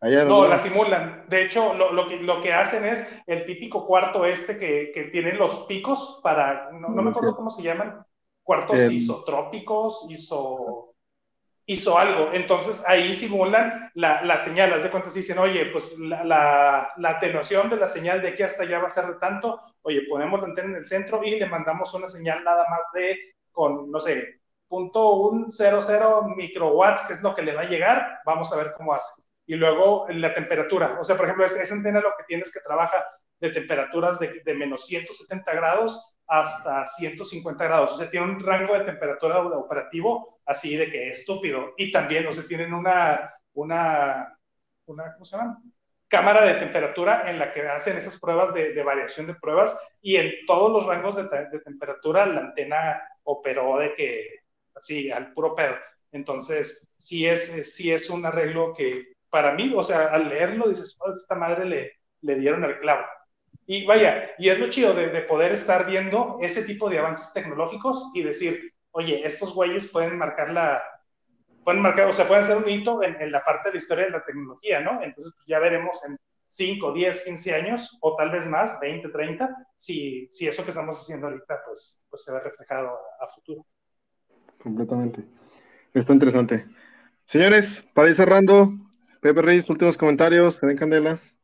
C: no, no, la simulan. De hecho, lo, lo, que, lo que hacen es el típico cuarto este que, que tiene los picos para, no, no me acuerdo cómo se llaman, cuartos isotrópicos, iso, hizo algo. Entonces ahí simulan la, la señal. Haz de cuenta, si dicen, oye, pues la, la, atenuación de la señal de aquí hasta allá va a ser de tanto. Oye, ponemos la antena en el centro y le mandamos una señal nada más de, con, no sé, punto un cero cero microwatts, que es lo que le va a llegar. Vamos a ver cómo hace. Y luego la temperatura. O sea, por ejemplo, esa antena lo que tienes que trabaja de temperaturas de, de menos 170 grados hasta 150 grados. O sea, tiene un rango de temperatura operativo así de que es estúpido. Y también, o sea, tienen una, una, una ¿cómo se llama? Cámara de temperatura en la que hacen esas pruebas de, variación de pruebas y en todos los rangos de, de, temperatura la antena operó de que así al puro pedo. Entonces, sí es, sí es un arreglo que para mí, o sea, al leerlo dices, oh, esta madre le, le dieron el clavo. Y vaya, y es lo chido de, poder estar viendo ese tipo de avances tecnológicos y decir, oye, estos güeyes pueden marcar la, pueden marcar, o sea, pueden hacer un hito en, en la parte de la historia de la tecnología, ¿no? Entonces, pues ya veremos en 5, 10, 15 años, o tal vez más, 20, 30, si, si eso que estamos haciendo ahorita, pues, pues se ve reflejado a, a futuro.
B: Completamente. Está interesante. Señores, para ir cerrando, Pepe Reyes, últimos comentarios, se den candelas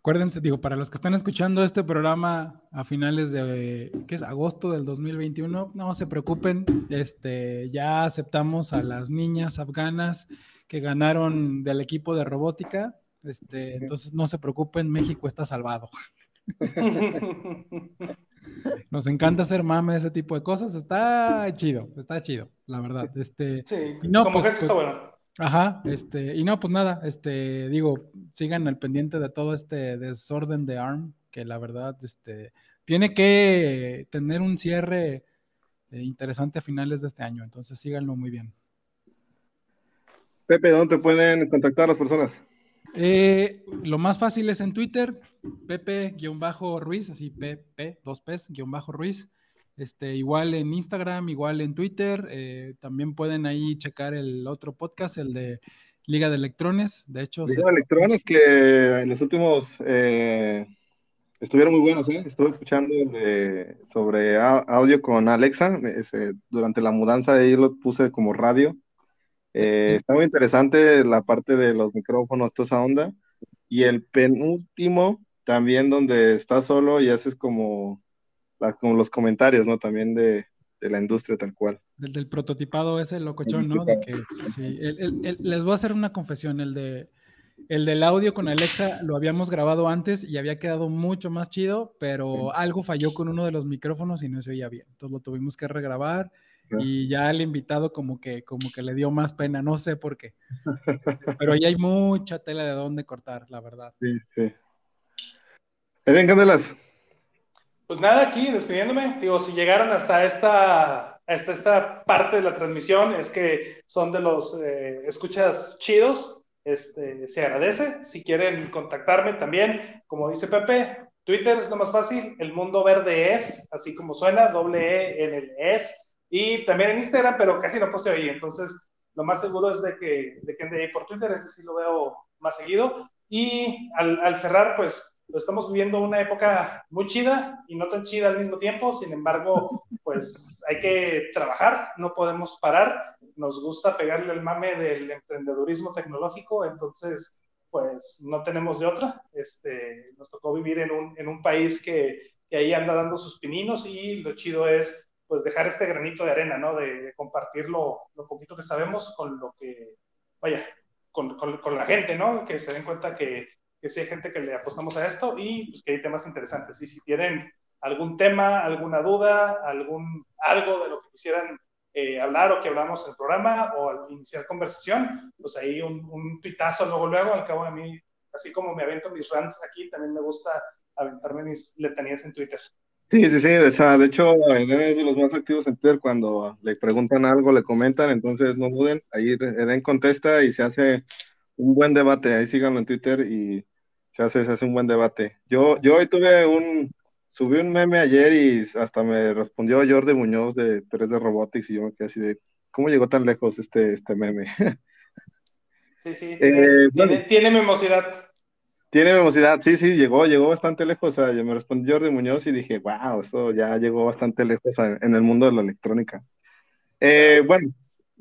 D: acuérdense, digo, para los que están escuchando este programa a finales de, ¿qué es? Agosto del 2021, no se preocupen, este, ya aceptamos a las niñas afganas que ganaron del equipo de robótica, este, entonces no se preocupen, México está salvado. (laughs) Nos encanta hacer mame ese tipo de cosas. Está chido, está chido, la verdad. Este,
C: sí, no, como pues, que está pues, bueno.
D: Ajá, este, y no, pues nada, este, digo, sigan al pendiente de todo este desorden de ARM, que la verdad, este, tiene que tener un cierre eh, interesante a finales de este año, entonces síganlo muy bien.
B: Pepe, ¿dónde te pueden contactar las personas?
D: Eh, lo más fácil es en Twitter, Pepe-Ruiz, así Pepe, dos P's-Ruiz. Este, igual en Instagram, igual en Twitter. Eh, también pueden ahí checar el otro podcast, el de Liga de Electrones. De hecho,
B: Liga de Electrones que en los últimos eh, estuvieron muy buenos. ¿eh? Estuve escuchando sobre audio con Alexa. durante la mudanza de ahí lo puse como radio. Eh, está muy interesante la parte de los micrófonos, toda esa onda. Y el penúltimo, también donde estás solo y haces como, como los comentarios, ¿no? También de, la industria tal cual.
D: Del, del prototipado ese locochón, ¿no? De que, sí, les voy a hacer una confesión, el de el del audio con Alexa lo habíamos grabado antes y había quedado mucho más chido, pero algo falló con uno de los micrófonos y no se oía bien. Entonces lo tuvimos que regrabar y ya el invitado como que, como que le dio más pena, no sé por qué. Pero ahí hay mucha tela de dónde cortar, la verdad.
B: Sí, sí. Eden Candelas.
C: Pues nada, aquí despidiéndome. Digo, si llegaron hasta esta, hasta esta parte de la transmisión, es que son de los eh, escuchas chidos. Este, se agradece. Si quieren contactarme también, como dice Pepe, Twitter es lo más fácil. El mundo verde es, así como suena, doble E en el es. Y también en Instagram, pero casi no posteo ahí. Entonces, lo más seguro es de que, de que ande ahí por Twitter, ese sí lo veo más seguido. Y al, cerrar, pues estamos viviendo una época muy chida y no tan chida al mismo tiempo. Sin embargo, (laughs) pues hay que trabajar, no podemos parar. Nos gusta pegarle el mame del emprendedurismo tecnológico, entonces, pues no tenemos de otra. Este, nos tocó vivir en un, en un país que, que ahí anda dando sus pininos y lo chido es pues dejar este granito de arena, ¿no? De, compartir lo, poquito que sabemos con lo que, vaya, con, con, la gente, ¿no? Que se den cuenta que, que sí hay gente que le apostamos a esto y pues, que hay temas interesantes. Y si tienen algún tema, alguna duda, algún, algo de lo que quisieran eh, hablar o que hablamos en el programa o al iniciar conversación, pues ahí un, un tuitazo luego, luego, al cabo de mí, así como me avento mis rants aquí, también me gusta aventarme mis letanías en Twitter.
B: Sí, sí, sí, de hecho, Eden es de los más activos en Twitter cuando le preguntan algo, le comentan, entonces no duden, ahí Eden contesta y se hace un buen debate, ahí síganlo en Twitter y se hace, se hace un buen debate. Yo, yo hoy tuve un, subí un meme ayer y hasta me respondió Jordi Muñoz de 3D Robotics y yo me quedé así de, ¿cómo llegó tan lejos este, este meme? (laughs)
C: Sí, sí, eh, tiene, tiene memosidad.
B: Tiene velocidad, sí, sí, llegó, llegó bastante lejos. O sea, yo me respondió Jordi Muñoz y dije, wow, esto ya llegó bastante lejos en el mundo de la electrónica. Eh, bueno,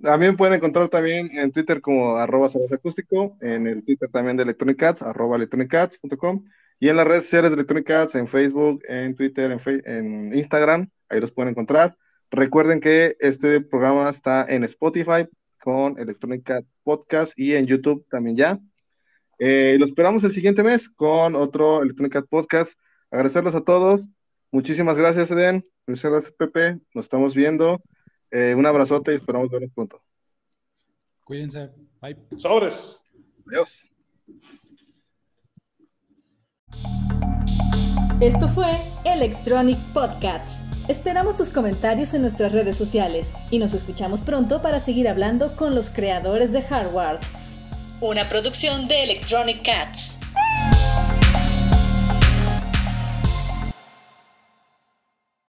B: también pueden encontrar también en Twitter como arroba acústico, en el Twitter también de Electronic Cats, arroba electronicats.com, y en las redes sociales de Electronic Cats, en Facebook, en Twitter, en, Instagram, ahí los pueden encontrar. Recuerden que este programa está en Spotify con Electronic Cats Podcast y en YouTube también ya. Eh, lo esperamos el siguiente mes con otro Electronic Podcast. Agradecerles a todos. Muchísimas gracias, Eden. Muchas gracias, Pepe. Nos estamos viendo. Eh, un abrazote y esperamos vernos pronto.
D: Cuídense. Bye.
C: Sobres.
B: Adiós.
A: Esto fue Electronic Podcasts. Esperamos tus comentarios en nuestras redes sociales y nos escuchamos pronto para seguir hablando con los creadores de hardware una producción de Electronic Cats.